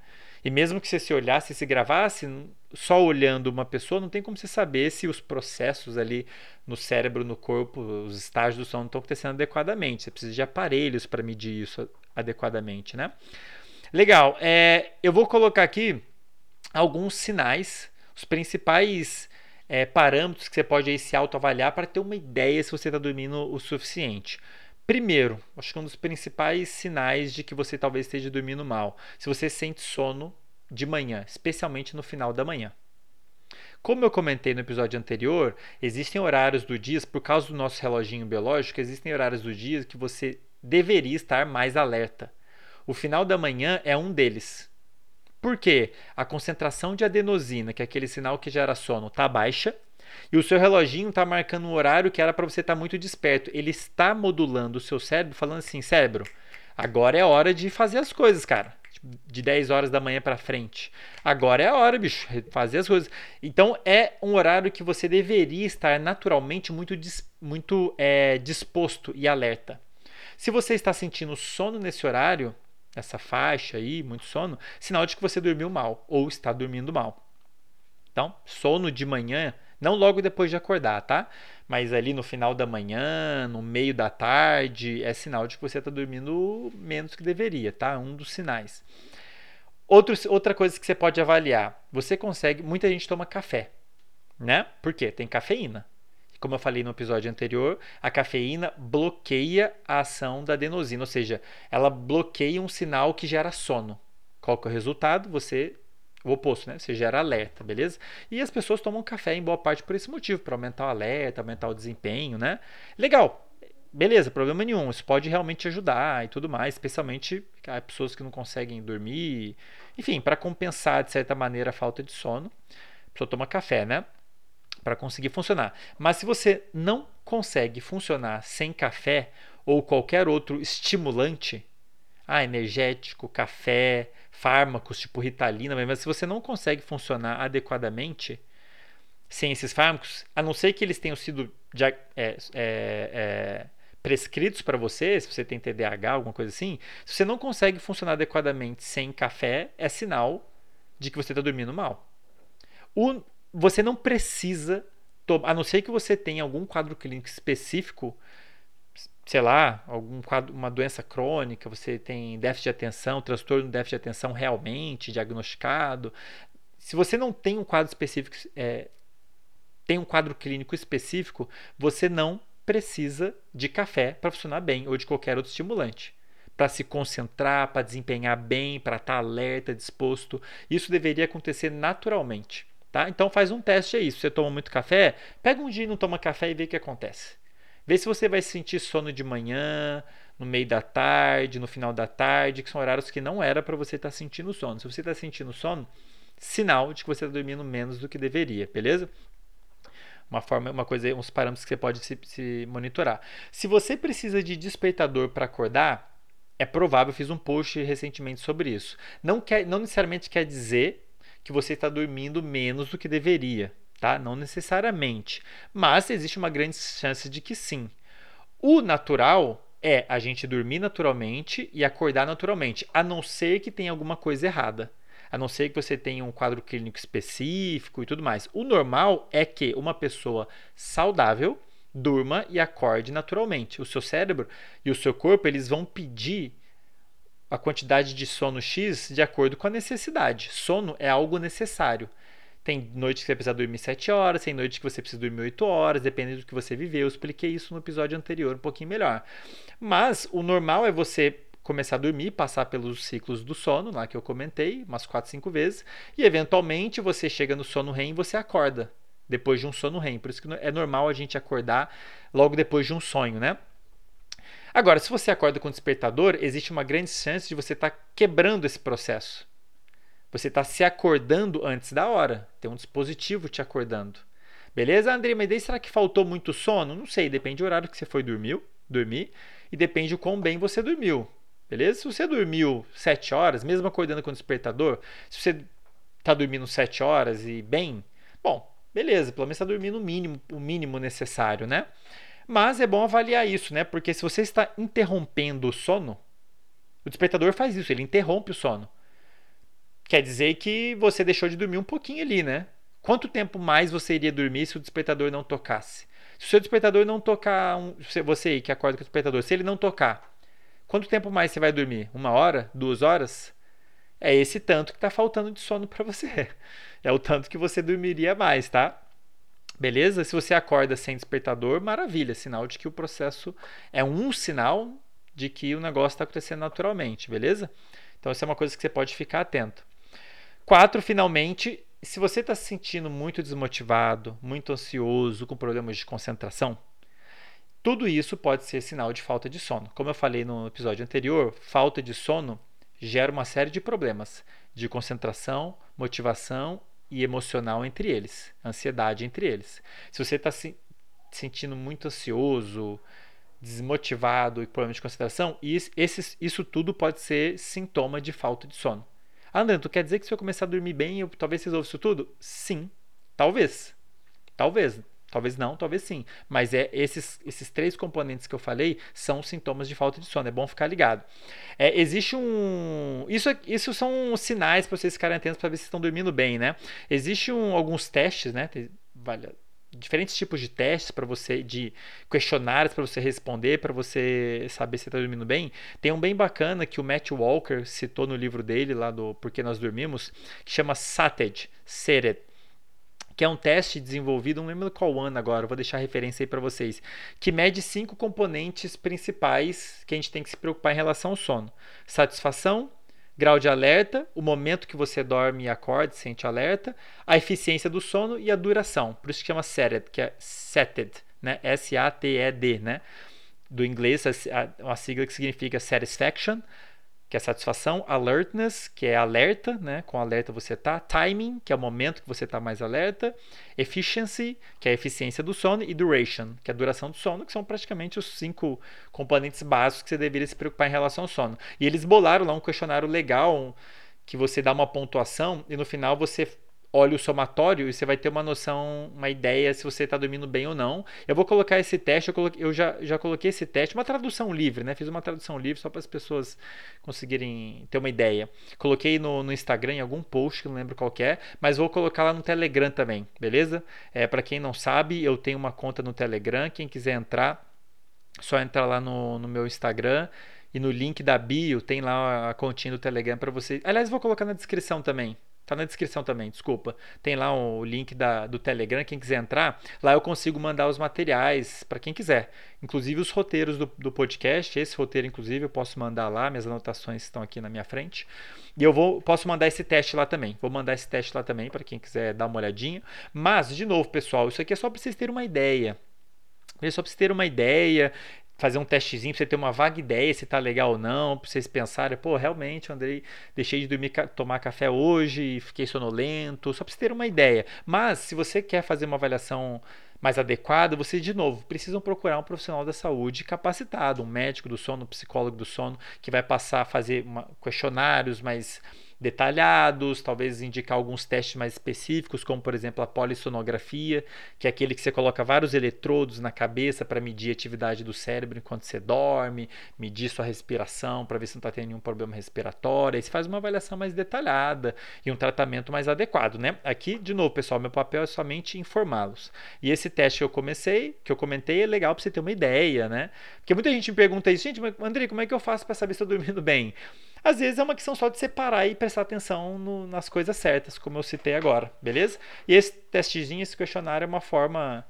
E mesmo que você se olhasse se gravasse, só olhando uma pessoa, não tem como você saber se os processos ali no cérebro, no corpo, os estágios do sono estão acontecendo adequadamente. Você precisa de aparelhos para medir isso adequadamente, né? Legal. É, eu vou colocar aqui alguns sinais, os principais é, parâmetros que você pode aí se autoavaliar para ter uma ideia se você está dormindo o suficiente. Primeiro, acho que um dos principais sinais de que você talvez esteja dormindo mal, se você sente sono de manhã, especialmente no final da manhã. Como eu comentei no episódio anterior, existem horários do dia, por causa do nosso reloginho biológico, existem horários do dia que você deveria estar mais alerta. O final da manhã é um deles. Por quê? A concentração de adenosina, que é aquele sinal que gera sono, está baixa e o seu reloginho está marcando um horário que era para você estar tá muito desperto. Ele está modulando o seu cérebro, falando assim: cérebro, agora é hora de fazer as coisas, cara de 10 horas da manhã para frente. Agora é a hora, bicho, fazer as coisas. Então é um horário que você deveria estar naturalmente muito, muito é, disposto e alerta. Se você está sentindo sono nesse horário, essa faixa aí, muito sono, sinal de que você dormiu mal ou está dormindo mal. Então, sono de manhã, não logo depois de acordar, tá? Mas ali no final da manhã, no meio da tarde, é sinal de que você está dormindo menos que deveria, tá? Um dos sinais. Outro, outra coisa que você pode avaliar, você consegue, muita gente toma café, né? Por quê? Tem cafeína. Como eu falei no episódio anterior, a cafeína bloqueia a ação da adenosina, ou seja, ela bloqueia um sinal que gera sono. Qual que é o resultado? Você o oposto, né? Você gera alerta, beleza? E as pessoas tomam café em boa parte por esse motivo, para aumentar o alerta, aumentar o desempenho, né? Legal. Beleza, problema nenhum. Isso pode realmente ajudar e tudo mais, especialmente a pessoas que não conseguem dormir. Enfim, para compensar de certa maneira a falta de sono, a pessoa toma café, né? Para conseguir funcionar. Mas se você não consegue funcionar sem café ou qualquer outro estimulante, ah, energético, café, fármacos tipo Ritalina, mas se você não consegue funcionar adequadamente sem esses fármacos, a não ser que eles tenham sido é, é, é, prescritos para você, se você tem TDAH, alguma coisa assim, se você não consegue funcionar adequadamente sem café, é sinal de que você está dormindo mal. O, você não precisa, a não ser que você tenha algum quadro clínico específico sei lá, algum quadro, uma doença crônica, você tem déficit de atenção, transtorno de déficit de atenção realmente diagnosticado. Se você não tem um quadro específico, é, tem um quadro clínico específico, você não precisa de café para funcionar bem ou de qualquer outro estimulante. Para se concentrar, para desempenhar bem, para estar tá alerta, disposto. Isso deveria acontecer naturalmente. Tá? Então faz um teste aí. Se você toma muito café, pega um dia e não toma café e vê o que acontece. Vê se você vai sentir sono de manhã, no meio da tarde, no final da tarde, que são horários que não era para você estar tá sentindo sono. Se você está sentindo sono, sinal de que você está dormindo menos do que deveria, beleza? Uma forma, uma coisa, uns parâmetros que você pode se, se monitorar. Se você precisa de despertador para acordar, É provável, eu fiz um post recentemente sobre isso. Não, quer, não necessariamente quer dizer que você está dormindo menos do que deveria, tá? Não necessariamente. Mas existe uma grande chance de que sim. O natural é a gente dormir naturalmente e acordar naturalmente, a não ser que tenha alguma coisa errada. A não ser que você tenha um quadro clínico específico e tudo mais. O normal é que uma pessoa saudável durma e acorde naturalmente. O seu cérebro e o seu corpo eles vão pedir a quantidade de sono X de acordo com a necessidade. Sono é algo necessário. Tem noites que você precisa dormir 7 horas, tem noites que você precisa dormir 8 horas, dependendo do que você viveu. Eu expliquei isso no episódio anterior um pouquinho melhor. Mas o normal é você começar a dormir, passar pelos ciclos do sono, lá que eu comentei, umas 4, 5 vezes, e eventualmente você chega no sono REM e você acorda depois de um sono REM. Por isso que é normal a gente acordar logo depois de um sonho, né? Agora, se você acorda com despertador, existe uma grande chance de você estar tá quebrando esse processo. Você está se acordando antes da hora. Tem um dispositivo te acordando. Beleza, André? Mas daí será que faltou muito sono? Não sei, depende do horário que você foi dormiu, dormir e depende do quão bem você dormiu. Beleza? Se você dormiu 7 horas, mesmo acordando com o despertador, se você está dormindo 7 horas e bem, bom, beleza, pelo menos está dormindo o mínimo, o mínimo necessário, né? Mas é bom avaliar isso, né? Porque se você está interrompendo o sono, o despertador faz isso, ele interrompe o sono. Quer dizer que você deixou de dormir um pouquinho ali, né? Quanto tempo mais você iria dormir se o despertador não tocasse? Se o seu despertador não tocar, um, você que acorda com o despertador, se ele não tocar, quanto tempo mais você vai dormir? Uma hora? Duas horas? É esse tanto que está faltando de sono para você. É o tanto que você dormiria mais, tá? Beleza? Se você acorda sem despertador, maravilha, sinal de que o processo é um sinal de que o negócio está acontecendo naturalmente, beleza? Então, isso é uma coisa que você pode ficar atento. Quatro, finalmente, se você está se sentindo muito desmotivado, muito ansioso, com problemas de concentração, tudo isso pode ser sinal de falta de sono. Como eu falei no episódio anterior, falta de sono gera uma série de problemas de concentração, motivação e emocional entre eles, ansiedade entre eles. Se você está se sentindo muito ansioso, desmotivado e problema de concentração, isso, isso tudo pode ser sintoma de falta de sono. Ah, André, tu quer dizer que se eu começar a dormir bem, eu talvez resolva isso tudo? Sim, talvez. Talvez. Talvez não, talvez sim. Mas é esses, esses três componentes que eu falei são sintomas de falta de sono. É bom ficar ligado. É, existe um. Isso, isso são sinais para vocês ficarem atentos para ver se estão dormindo bem, né? Existem um, alguns testes, né? Vale, diferentes tipos de testes para você, de questionários para você responder, para você saber se está dormindo bem. Tem um bem bacana que o Matt Walker citou no livro dele, lá do Porque Nós Dormimos, que chama SATED, SERED que é um teste desenvolvido, não lembro qual ano agora, vou deixar a referência aí para vocês, que mede cinco componentes principais que a gente tem que se preocupar em relação ao sono: satisfação, grau de alerta, o momento que você dorme e acorda, sente alerta, a eficiência do sono e a duração. Por isso que chama SETED, que é SETED, né? S-A-T-E-D, né? Do inglês, uma sigla que significa Satisfaction, que é satisfação, alertness, que é alerta, né? Com alerta você tá, timing, que é o momento que você está mais alerta, efficiency, que é a eficiência do sono, e duration, que é a duração do sono, que são praticamente os cinco componentes básicos que você deveria se preocupar em relação ao sono. E eles bolaram lá um questionário legal que você dá uma pontuação e no final você olha o somatório e você vai ter uma noção, uma ideia se você está dormindo bem ou não. Eu vou colocar esse teste, eu, coloquei, eu já, já coloquei esse teste, uma tradução livre, né? Fiz uma tradução livre só para as pessoas conseguirem ter uma ideia. Coloquei no, no Instagram em algum post, que não lembro qual é, mas vou colocar lá no Telegram também, beleza? É, para quem não sabe, eu tenho uma conta no Telegram, quem quiser entrar, só entrar lá no, no meu Instagram e no link da bio tem lá a continha do Telegram para você. Aliás, vou colocar na descrição também, Tá na descrição também, desculpa. Tem lá o link da, do Telegram, quem quiser entrar. Lá eu consigo mandar os materiais para quem quiser. Inclusive os roteiros do, do podcast. Esse roteiro, inclusive, eu posso mandar lá. Minhas anotações estão aqui na minha frente. E eu vou, posso mandar esse teste lá também. Vou mandar esse teste lá também para quem quiser dar uma olhadinha. Mas, de novo, pessoal, isso aqui é só para vocês terem uma ideia. É só para vocês terem uma ideia fazer um testezinho para você ter uma vaga ideia se tá legal ou não, para vocês pensarem, pô, realmente, Andrei, deixei de dormir, tomar café hoje, fiquei sonolento, só para você ter uma ideia. Mas se você quer fazer uma avaliação mais adequada, vocês de novo precisam procurar um profissional da saúde capacitado, um médico do sono, um psicólogo do sono, que vai passar a fazer uma, questionários mais detalhados, talvez indicar alguns testes mais específicos, como por exemplo a polissonografia, que é aquele que você coloca vários eletrodos na cabeça para medir a atividade do cérebro enquanto você dorme, medir sua respiração para ver se não está tendo nenhum problema respiratório. Aí você faz uma avaliação mais detalhada e um tratamento mais adequado, né? Aqui, de novo, pessoal, meu papel é somente informá-los. E esse teste que eu comecei, que eu comentei, é legal para você ter uma ideia, né? Porque muita gente me pergunta isso, gente, mas André, como é que eu faço para saber se estou dormindo bem? Às vezes é uma questão só de separar e prestar atenção no, nas coisas certas, como eu citei agora, beleza? E esse testezinho, esse questionário é uma forma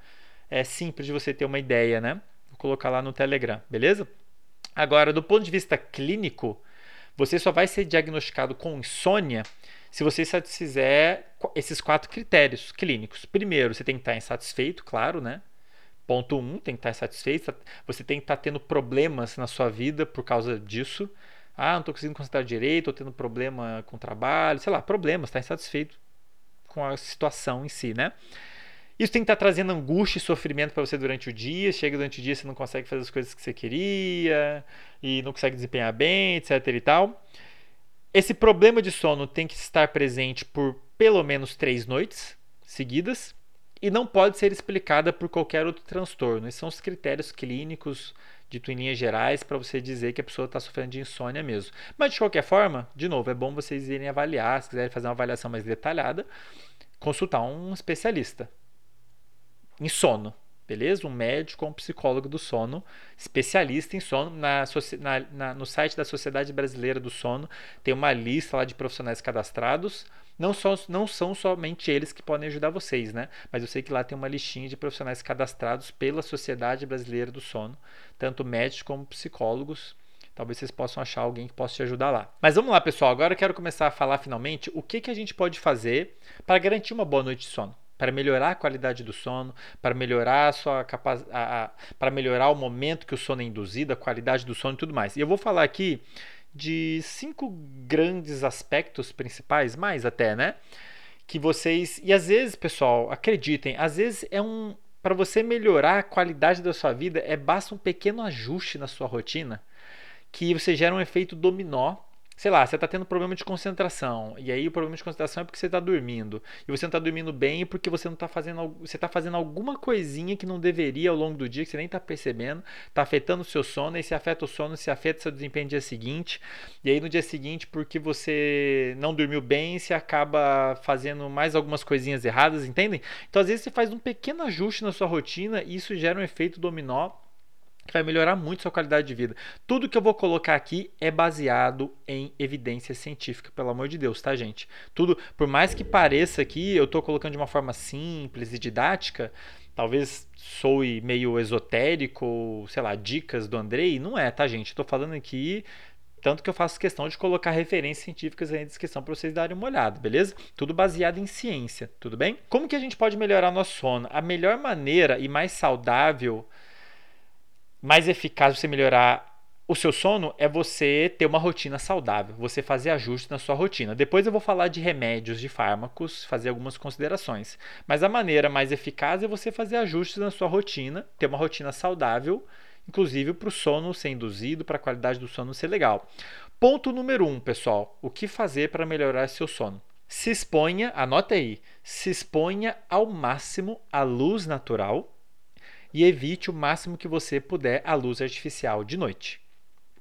é, simples de você ter uma ideia, né? Vou colocar lá no Telegram, beleza? Agora, do ponto de vista clínico, você só vai ser diagnosticado com insônia se você satisfizer esses quatro critérios clínicos. Primeiro, você tem que estar insatisfeito, claro, né? Ponto 1, um, tem que estar insatisfeito. Você tem que estar tendo problemas na sua vida por causa disso. Ah, não estou conseguindo concentrar direito, estou tendo problema com o trabalho, sei lá, problemas, está insatisfeito com a situação em si, né? Isso tem que estar tá trazendo angústia e sofrimento para você durante o dia. Chega durante o dia, você não consegue fazer as coisas que você queria e não consegue desempenhar bem, etc. e tal. Esse problema de sono tem que estar presente por pelo menos três noites seguidas e não pode ser explicada por qualquer outro transtorno. Esses são os critérios clínicos dito em linhas gerais, para você dizer que a pessoa está sofrendo de insônia mesmo. Mas de qualquer forma, de novo, é bom vocês irem avaliar, se quiserem fazer uma avaliação mais detalhada, consultar um especialista em sono, beleza? Um médico ou um psicólogo do sono, especialista em sono. Na, na, no site da Sociedade Brasileira do Sono tem uma lista lá de profissionais cadastrados não, só, não são somente eles que podem ajudar vocês, né? Mas eu sei que lá tem uma listinha de profissionais cadastrados pela Sociedade Brasileira do Sono, tanto médicos como psicólogos. Talvez vocês possam achar alguém que possa te ajudar lá. Mas vamos lá, pessoal. Agora eu quero começar a falar finalmente o que, que a gente pode fazer para garantir uma boa noite de sono para melhorar a qualidade do sono, para melhorar a sua para melhorar o momento que o sono é induzido, a qualidade do sono e tudo mais. E eu vou falar aqui de cinco grandes aspectos principais, mais até, né? Que vocês. E às vezes, pessoal, acreditem, às vezes é um. Para você melhorar a qualidade da sua vida, é basta um pequeno ajuste na sua rotina que você gera um efeito dominó sei lá, você está tendo problema de concentração, e aí o problema de concentração é porque você está dormindo, e você não está dormindo bem porque você não está fazendo, você está fazendo alguma coisinha que não deveria ao longo do dia, que você nem está percebendo, está afetando o seu sono, e se afeta o sono, se afeta o seu desempenho no dia seguinte, e aí no dia seguinte, porque você não dormiu bem, você acaba fazendo mais algumas coisinhas erradas, entendem? Então às vezes você faz um pequeno ajuste na sua rotina e isso gera um efeito dominó que vai melhorar muito sua qualidade de vida. Tudo que eu vou colocar aqui é baseado em evidência científica, pelo amor de Deus, tá, gente? Tudo, por mais que pareça aqui, eu estou colocando de uma forma simples e didática, talvez soe meio esotérico, sei lá, dicas do Andrei, não é, tá, gente? Estou falando aqui tanto que eu faço questão de colocar referências científicas aí na descrição para vocês darem uma olhada, beleza? Tudo baseado em ciência, tudo bem? Como que a gente pode melhorar nosso sono? A melhor maneira e mais saudável mais eficaz você melhorar o seu sono é você ter uma rotina saudável, você fazer ajustes na sua rotina. Depois eu vou falar de remédios, de fármacos, fazer algumas considerações. Mas a maneira mais eficaz é você fazer ajustes na sua rotina, ter uma rotina saudável, inclusive para o sono ser induzido, para a qualidade do sono ser legal. Ponto número um, pessoal: o que fazer para melhorar seu sono? Se exponha, anota aí, se exponha ao máximo à luz natural e evite o máximo que você puder a luz artificial de noite.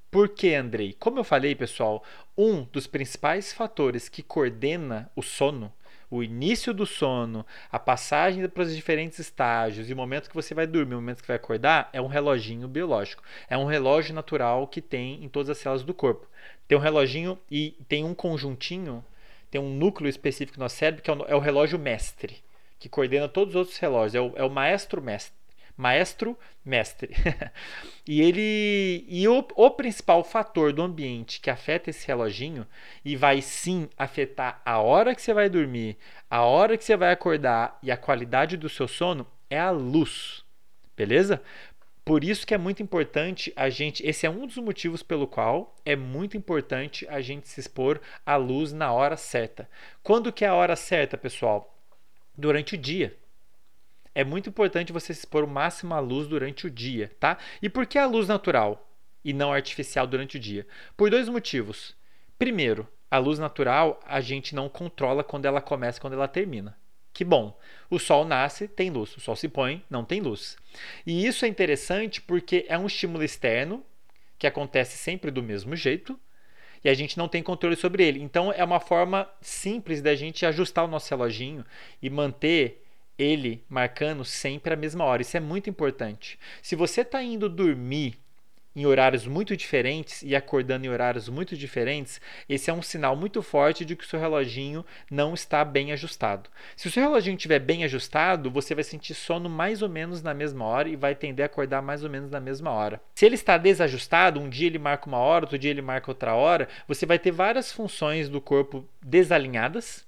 Por que, Andrei? Como eu falei, pessoal, um dos principais fatores que coordena o sono, o início do sono, a passagem para os diferentes estágios e o momento que você vai dormir, o momento que vai acordar, é um reloginho biológico. É um relógio natural que tem em todas as células do corpo. Tem um reloginho e tem um conjuntinho, tem um núcleo específico no nosso cérebro que é o, é relógio mestre, que coordena todos os outros relógios. É o, é o maestro mestre maestro, mestre. e ele e o, o principal fator do ambiente que afeta esse reloginho e vai sim afetar a hora que você vai dormir, a hora que você vai acordar e a qualidade do seu sono é a luz. Beleza? Por isso que é muito importante a gente, esse é um dos motivos pelo qual é muito importante a gente se expor à luz na hora certa. Quando que é a hora certa, pessoal? Durante o dia é muito importante você expor o máximo à luz durante o dia, tá? E por que a luz natural e não artificial durante o dia? Por dois motivos. Primeiro, a luz natural a gente não controla quando ela começa e quando ela termina. Que bom. O sol nasce, tem luz. O sol se põe, não tem luz. E isso é interessante porque é um estímulo externo que acontece sempre do mesmo jeito e a gente não tem controle sobre ele. Então é uma forma simples da gente ajustar o nosso reloginho e manter ele marcando sempre a mesma hora. Isso é muito importante. Se você está indo dormir em horários muito diferentes e acordando em horários muito diferentes, esse é um sinal muito forte de que o seu reloginho não está bem ajustado. Se o seu reloginho estiver bem ajustado, você vai sentir sono mais ou menos na mesma hora e vai tender a acordar mais ou menos na mesma hora. Se ele está desajustado, um dia ele marca uma hora, outro dia ele marca outra hora, você vai ter várias funções do corpo desalinhadas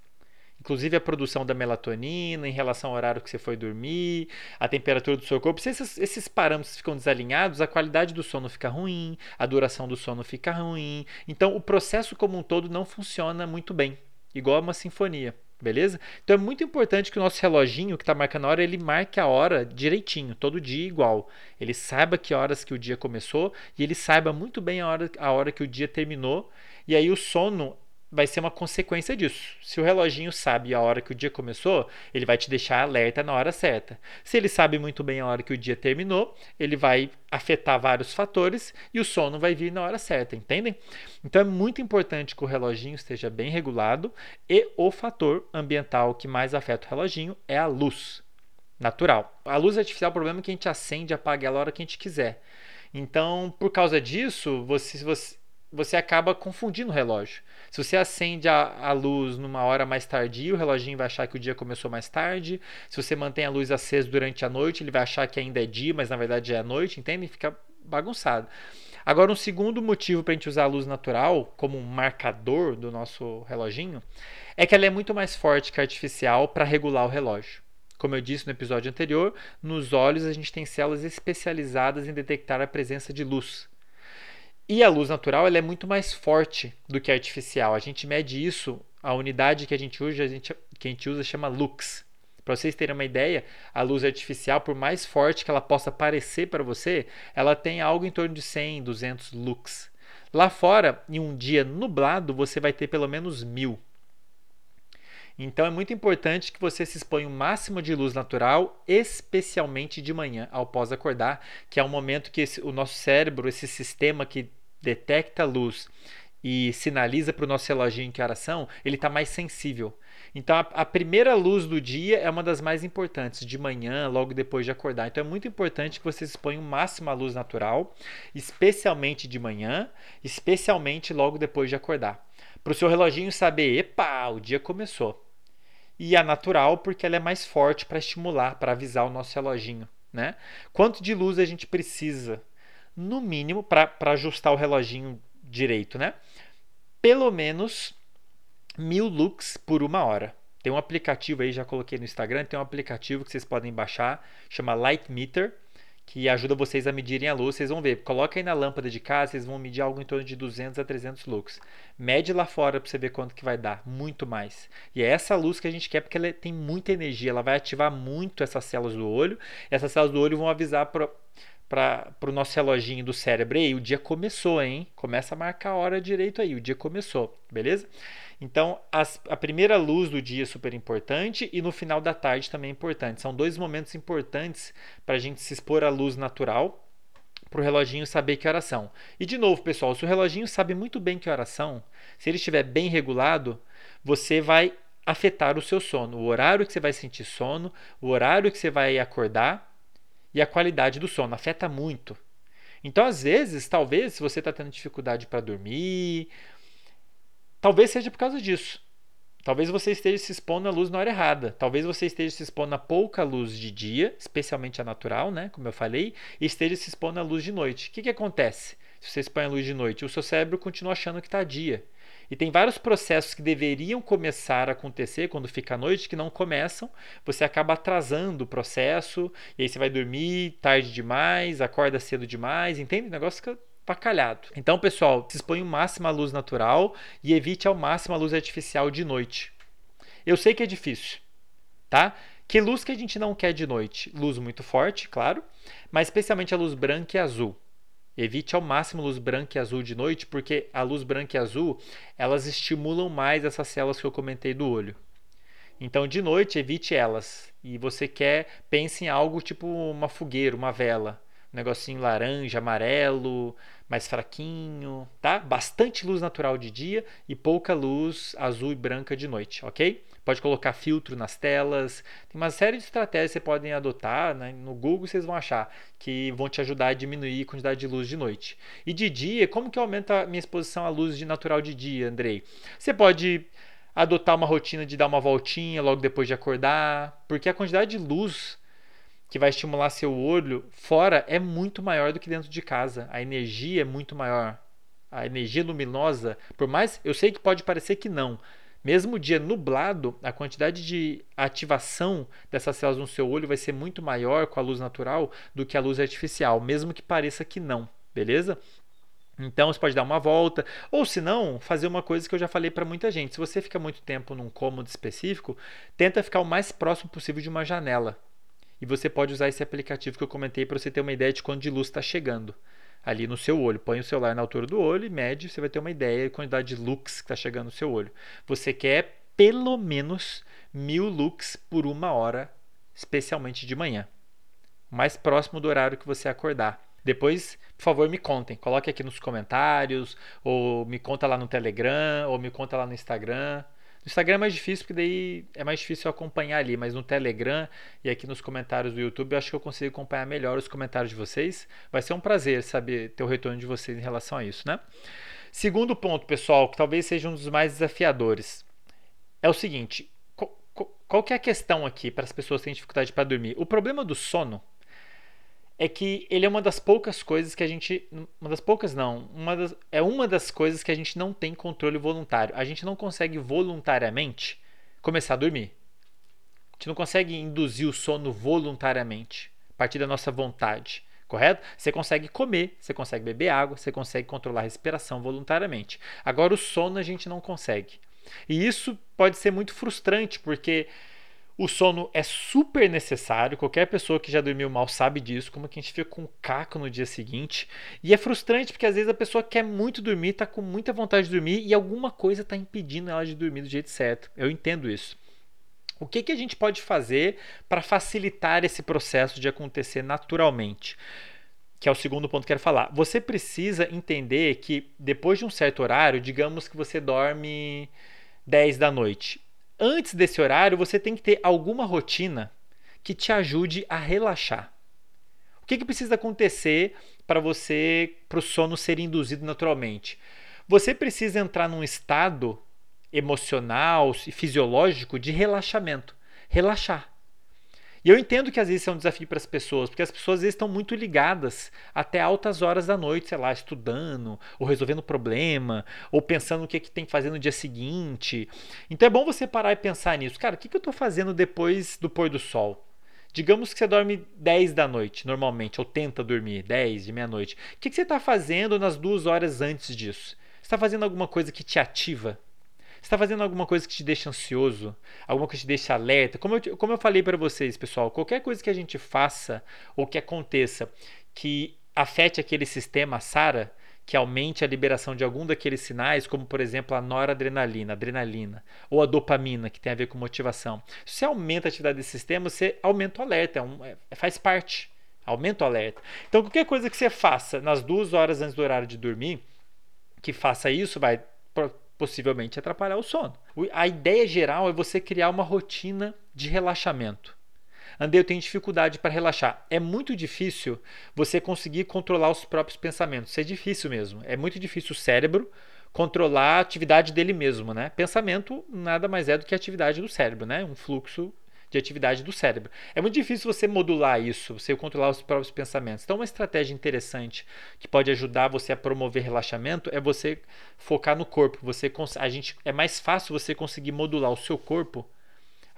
inclusive a produção da melatonina em relação ao horário que você foi dormir, a temperatura do seu corpo. Se esses, esses parâmetros ficam desalinhados, a qualidade do sono fica ruim, a duração do sono fica ruim. Então, o processo como um todo não funciona muito bem, igual uma sinfonia. Beleza? Então é muito importante que o nosso reloginho que está marcando a hora, ele marque a hora direitinho, todo dia igual. Ele saiba que horas que o dia começou e ele saiba muito bem a hora, a hora que o dia terminou. E aí o sono vai ser uma consequência disso. Se o reloginho sabe a hora que o dia começou, ele vai te deixar alerta na hora certa. Se ele sabe muito bem a hora que o dia terminou, ele vai afetar vários fatores e o sono vai vir na hora certa, entendem? Então é muito importante que o reloginho esteja bem regulado e o fator ambiental que mais afeta o reloginho é a luz natural. A luz artificial, o problema é que a gente acende e apaga ela a hora que a gente quiser. Então, por causa disso, você, você você acaba confundindo o relógio. Se você acende a, a, luz numa hora mais tardia, o reloginho vai achar que o dia começou mais tarde. Se você mantém a luz acesa durante a noite, ele vai achar que ainda é dia, mas na verdade é noite, entende? Fica bagunçado. Agora, um segundo motivo para a gente usar a luz natural como um marcador do nosso reloginho é que ela é muito mais forte que a artificial para regular o relógio. Como eu disse no episódio anterior, nos olhos a gente tem células especializadas em detectar a presença de luz. E a luz natural ela é muito mais forte do que a artificial. A gente mede isso, a unidade que a gente usa, a gente, que a gente usa chama lux. Para vocês terem uma ideia, a luz artificial, por mais forte que ela possa parecer para você, ela tem algo em torno de 100, 200 lux. Lá fora, em um dia nublado, você vai ter pelo menos mil. Então é muito importante que você se exponha o máximo de luz natural, especialmente de manhã, ao pós acordar, que é o momento que esse, o nosso cérebro, esse sistema que detecta a luz e sinaliza para o nosso reloginho que horas são, ele está mais sensível. Então a, a, primeira luz do dia é uma das mais importantes, de manhã, logo depois de acordar. Então é muito importante que você exponha o máximo à luz natural, especialmente de manhã, especialmente logo depois de acordar. Para o seu reloginho saber, epa, o dia começou. E a natural, porque ela é mais forte para estimular, para avisar o nosso reloginho. Né? Quanto de luz a gente precisa no mínimo, para ajustar o reloginho direito, né? Pelo menos mil lux por uma hora. Tem um aplicativo aí, já coloquei no Instagram, tem um aplicativo que vocês podem baixar, chama Light Meter, que ajuda vocês a medirem a luz. Vocês vão ver, coloca aí na lâmpada de casa, vocês vão medir algo em torno de 200 a 300 lux. Mede lá fora para você ver quanto que vai dar, muito mais. E é essa luz que a gente quer porque ela tem muita energia, ela vai ativar muito essas células do olho. Essas células do olho vão avisar para para o nosso reloginho do cérebro. Ei, o dia começou, hein? Começa a marcar a hora direito aí, o dia começou, beleza? Então, as, a primeira luz do dia é super importante e no final da tarde também é importante. São dois momentos importantes para a gente se expor à luz natural, para o reloginho saber que horas são. E de novo, pessoal, se o reloginho sabe muito bem que horas são, se ele estiver bem regulado, você vai afetar o seu sono, o horário que você vai sentir sono, o horário que você vai acordar e a qualidade do sono afeta muito. Então, às vezes, talvez, se você está tendo dificuldade para dormir, talvez seja por causa disso. Talvez você esteja se expondo à luz na hora errada. Talvez você esteja se expondo a pouca luz de dia, especialmente a natural, né? Como eu falei, e esteja se expondo à luz de noite. O que, que acontece se você expõe a luz de noite? O seu cérebro continua achando que está dia. E tem vários processos que deveriam começar a acontecer quando fica à noite que não começam. Você acaba atrasando o processo, e aí você vai dormir tarde demais, acorda cedo demais, entende? O negócio fica pacalhado. Então, pessoal, se expõe o máximo à luz natural e evite ao máximo a luz artificial de noite. Eu sei que é difícil, tá? Que luz que a gente não quer de noite? Luz muito forte, claro, mas especialmente a luz branca e azul. Evite ao máximo luz branca e azul de noite, porque a luz branca e azul, elas estimulam mais essas células que eu comentei do olho. Então, de noite, evite elas. E você quer, pense em algo tipo uma fogueira, uma vela. Um negocinho laranja, amarelo, mais fraquinho, tá? Bastante luz natural de dia e pouca luz azul e branca de noite, ok? Pode colocar filtro nas telas. Tem uma série de estratégias que você podem adotar. Né? No Google vocês vão achar que vão te ajudar a diminuir a quantidade de luz de noite. E de dia, como que aumenta a minha exposição à luz de natural de dia, Andrei? Você pode adotar uma rotina de dar uma voltinha logo depois de acordar, porque a quantidade de luz que vai estimular seu olho fora é muito maior do que dentro de casa. A energia é muito maior. A energia luminosa, por mais eu sei que pode parecer que não, mesmo dia nublado, a quantidade de ativação dessas células no seu olho vai ser muito maior com a luz natural do que a luz artificial, mesmo que pareça que não, beleza? Então você pode dar uma volta, ou se não, fazer uma coisa que eu já falei para muita gente. Se você fica muito tempo num cômodo específico, tenta ficar o mais próximo possível de uma janela. E você pode usar esse aplicativo que eu comentei para você ter uma ideia de quando de luz está chegando ali no seu olho. Põe o celular na altura do olho e mede, você vai ter uma ideia da quantidade de lux que está chegando no seu olho. Você quer pelo menos mil lux por uma hora, especialmente de manhã. Mais próximo do horário que você acordar. Depois, por favor, me contem. Coloque aqui nos comentários, ou me conta lá no Telegram, ou me conta lá no Instagram. Instagram é mais difícil, porque daí é mais difícil acompanhar ali, mas no Telegram e aqui nos comentários do YouTube eu acho que eu consigo acompanhar melhor os comentários de vocês. Vai ser um prazer saber ter o retorno de vocês em relação a isso, né? Segundo ponto, pessoal, que talvez seja um dos mais desafiadores, é o seguinte: qual, qual que é a questão aqui para as pessoas que têm dificuldade para dormir? O problema do sono é que ele é uma das poucas coisas que a gente. Uma das poucas, não. Uma das, é uma das coisas que a gente não tem controle voluntário. A gente não consegue voluntariamente começar a dormir. A gente não consegue induzir o sono voluntariamente, a partir da nossa vontade. Correto? Você consegue comer, você consegue beber água, você consegue controlar a respiração voluntariamente. Agora, o sono a gente não consegue. E isso pode ser muito frustrante, porque o sono é super necessário, qualquer pessoa que já dormiu mal sabe disso, como que a gente fica com caco no dia seguinte. E é frustrante porque às vezes a pessoa quer muito dormir, está com muita vontade de dormir e alguma coisa está impedindo ela de dormir do jeito certo. Eu entendo isso. O que, que a gente pode fazer para facilitar esse processo de acontecer naturalmente? Que é o segundo ponto que eu quero falar. Você precisa entender que depois de um certo horário, digamos que você dorme 10 da noite antes desse horário, você tem que ter alguma rotina que te ajude a relaxar. O que, que precisa acontecer para você, para o sono ser induzido naturalmente? Você precisa entrar num estado emocional e fisiológico de relaxamento. Relaxar. E eu entendo que às vezes isso é um desafio para as pessoas, porque as pessoas às vezes estão muito ligadas até altas horas da noite, sei lá, estudando, ou resolvendo problema, ou pensando o que, é que tem que fazer no dia seguinte. Então é bom você parar e pensar nisso. Cara, o que, que eu estou fazendo depois do pôr do sol? Digamos que você dorme 10 da noite, normalmente, ou tenta dormir 10 de meia-noite. O que, que você está fazendo nas duas horas antes disso? Você está fazendo alguma coisa que te ativa? Está fazendo alguma coisa que te deixa ansioso, alguma coisa que te deixa alerta. Como eu, como eu falei para vocês, pessoal, qualquer coisa que a gente faça ou que aconteça que afete aquele sistema SARA, que aumente a liberação de algum daqueles sinais, como por exemplo a noradrenalina, adrenalina, ou a dopamina, que tem a ver com motivação. Se você aumenta a atividade desse sistema, você aumenta o alerta, é um, é, faz parte, aumenta o alerta. Então, qualquer coisa que você faça nas duas horas antes do horário de dormir, que faça isso, vai possivelmente atrapalhar o sono. A ideia geral é você criar uma rotina de relaxamento. Andei, eu tenho dificuldade para relaxar. É muito difícil você conseguir controlar os próprios pensamentos. Isso é difícil mesmo. É muito difícil o cérebro controlar a atividade dele mesmo, né? Pensamento nada mais é do que a atividade do cérebro, né? Um fluxo de atividade do cérebro. É muito difícil você modular isso, você controlar os próprios pensamentos. Então, uma estratégia interessante que pode ajudar você a promover relaxamento é você focar no corpo. Você a gente é mais fácil você conseguir modular o seu corpo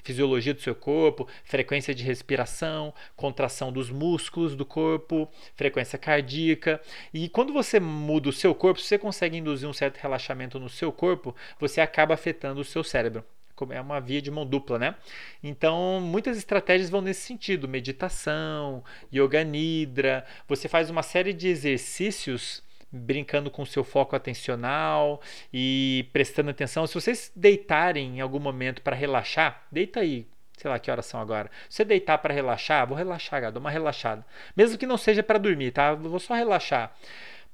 a fisiologia do seu corpo, frequência de respiração, contração dos músculos do corpo, frequência cardíaca. E quando você muda o seu corpo, se você consegue induzir um certo relaxamento no seu corpo, você acaba afetando o seu cérebro é uma via de mão dupla, né? Então, muitas estratégias vão nesse sentido: meditação, yoga nidra. Você faz uma série de exercícios brincando com o seu foco atencional e prestando atenção. Se vocês deitarem em algum momento para relaxar, deita aí, sei lá que horas são agora. Se você deitar para relaxar, vou relaxar, cara, dou uma relaxada. Mesmo que não seja para dormir, tá? Vou só relaxar.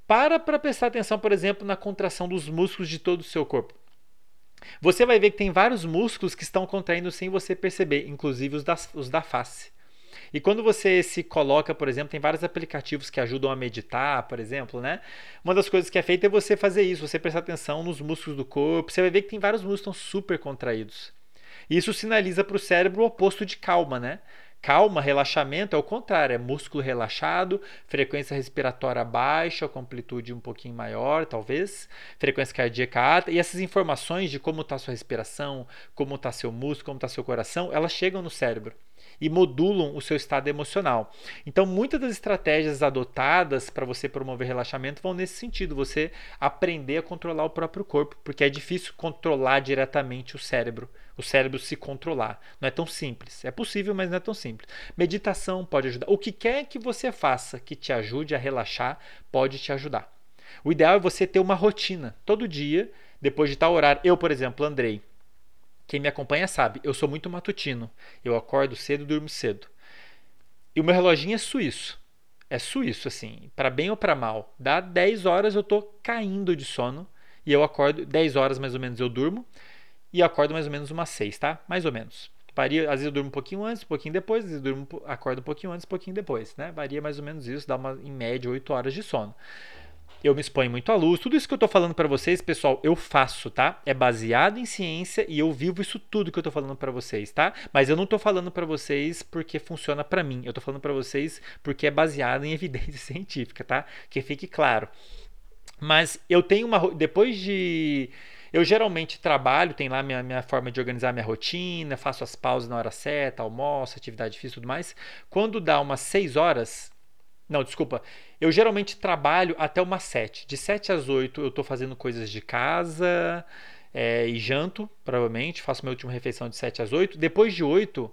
Para para prestar atenção, por exemplo, na contração dos músculos de todo o seu corpo. Você vai ver que tem vários músculos que estão contraindo sem você perceber, inclusive os da, os da face. E quando você se coloca, por exemplo, tem vários aplicativos que ajudam a meditar, por exemplo, né? Uma das coisas que é feita é você fazer isso, você prestar atenção nos músculos do corpo. Você vai ver que tem vários músculos que estão super contraídos. Isso sinaliza para o cérebro o oposto de calma, né? Calma, relaxamento é o contrário, é músculo relaxado, frequência respiratória baixa, com amplitude um pouquinho maior, talvez, frequência cardíaca alta, e essas informações de como está sua respiração, como está seu músculo, como está seu coração, elas chegam no cérebro e modulam o seu estado emocional. Então, muitas das estratégias adotadas para você promover relaxamento vão nesse sentido, você aprender a controlar o próprio corpo, porque é difícil controlar diretamente o cérebro, o cérebro se controlar. Não é tão simples. É possível, mas não é tão simples. Meditação pode ajudar. O que quer que você faça que te ajude a relaxar, pode te ajudar. O ideal é você ter uma rotina todo dia, depois de tal horário. Eu, por exemplo, Andrei, quem me acompanha sabe, eu sou muito matutino. Eu acordo cedo e durmo cedo. E o meu reloginho é suíço. É suíço, assim, para bem ou para mal. Dá 10 horas eu tô caindo de sono e eu acordo, 10 horas mais ou menos eu durmo e acordo mais ou menos umas 6, tá? Mais ou menos. Varia, às vezes eu durmo um pouquinho antes, um pouquinho depois, às vezes eu durmo, acordo um pouquinho antes, um pouquinho depois, né? Varia mais ou menos isso, dá uma, em média 8 horas de sono eu me exponho muito à luz. Tudo isso que eu estou falando para vocês, pessoal, eu faço, tá? É baseado em ciência e eu vivo isso tudo que eu estou falando para vocês, tá? Mas eu não estou falando para vocês porque funciona para mim. Eu estou falando para vocês porque é baseado em evidência científica, tá? Que fique claro. Mas eu tenho uma depois de eu geralmente trabalho, tem lá minha, minha forma de organizar minha rotina, faço as pausas na hora certa, almoço, atividade física e tudo mais. Quando dá umas 6 horas, não, desculpa. Eu geralmente trabalho até umas 7. De 7 às 8 eu estou fazendo coisas de casa é, e janto, provavelmente. Faço minha última refeição de 7 às 8. Depois de 8,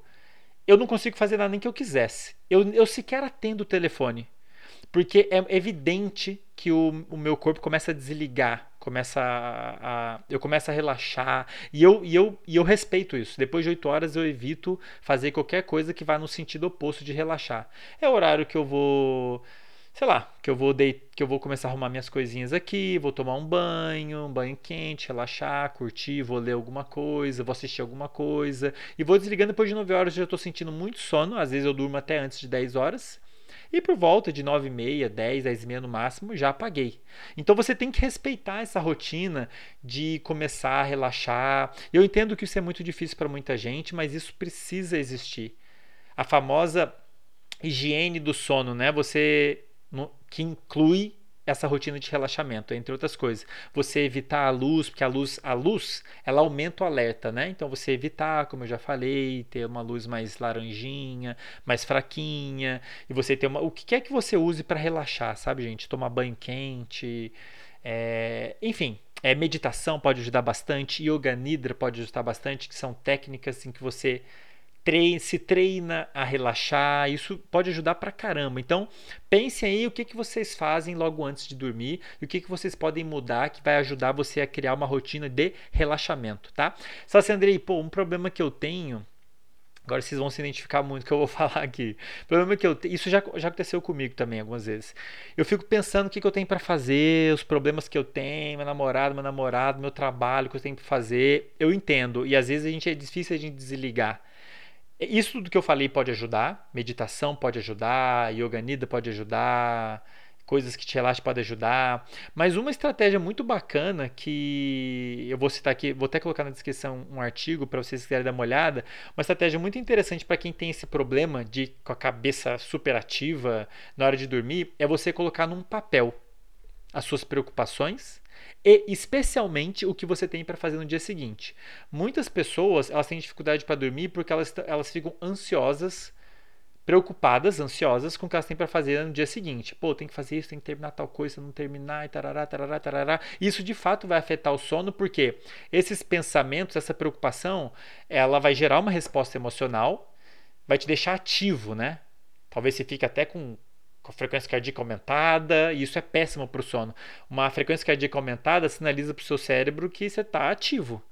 eu não consigo fazer nada nem que eu quisesse. Eu, eu sequer atendo o telefone. Porque é evidente que o, o meu corpo começa a desligar, começa a, a, eu começo a relaxar e eu, e, eu, e eu respeito isso. Depois de 8 horas eu evito fazer qualquer coisa que vá no sentido oposto de relaxar. É o horário que eu vou sei lá, que eu vou que eu vou começar a arrumar minhas coisinhas aqui, vou tomar um banho, um banho quente, relaxar, curtir, vou ler alguma coisa, vou assistir alguma coisa e vou desligando depois de 9 horas, eu já estou sentindo muito sono, às vezes eu durmo até antes de 10 horas. E por volta de 9 e meia, 10, 10 e meia no máximo, já apaguei. Então você tem que respeitar essa rotina de começar a relaxar. Eu entendo que isso é muito difícil para muita gente, mas isso precisa existir. A famosa higiene do sono, né? Você que inclui essa rotina de relaxamento, entre outras coisas. Você evitar a luz, porque a luz, a luz, ela aumenta o alerta, né? Então você evitar, como eu já falei, ter uma luz mais laranjinha, mais fraquinha, e você ter uma, o que quer que você use para relaxar, sabe, gente? Tomar banho quente, é, enfim, é, meditação pode ajudar bastante, yoga nidra pode ajudar bastante, que são técnicas em que você treina, se treina a relaxar, isso pode ajudar pra caramba. Então, pensem aí o que, que vocês fazem logo antes de dormir e o que, que vocês podem mudar que vai ajudar você a criar uma rotina de relaxamento, tá? Só se Andrei, pô, um problema que eu tenho Agora vocês vão se identificar muito o que eu vou falar aqui. O problema é que eu isso já, já aconteceu comigo também algumas vezes. Eu fico pensando o que, que eu tenho para fazer, os problemas que eu tenho, meu namorado, meu namorado, meu trabalho que eu tenho para fazer. Eu entendo e às vezes a gente é difícil a gente desligar. Isso tudo que eu falei pode ajudar, meditação pode ajudar, yoga nidra pode ajudar, coisas que te relaxam podem ajudar. Mas uma estratégia muito bacana que eu vou citar aqui, vou até colocar na descrição um artigo para vocês quiserem dar uma olhada, uma estratégia muito interessante para quem tem esse problema de com a cabeça super ativa na hora de dormir, é você colocar num papel as suas preocupações e especialmente o que você tem para fazer no dia seguinte. Muitas pessoas elas têm dificuldade para dormir porque elas, elas ficam ansiosas preocupadas, ansiosas com o que elas têm para fazer no dia seguinte. Pô, tem que fazer isso, tem que terminar tal coisa, não terminar, e tarará, tarará, tarará. Isso de fato vai afetar o sono, porque esses pensamentos, essa preocupação, ela vai gerar uma resposta emocional, vai te deixar ativo, né? Talvez você fique até com, com frequência cardíaca aumentada, e isso é péssimo para o sono. Uma frequência cardíaca aumentada sinaliza para o seu cérebro que você está ativo.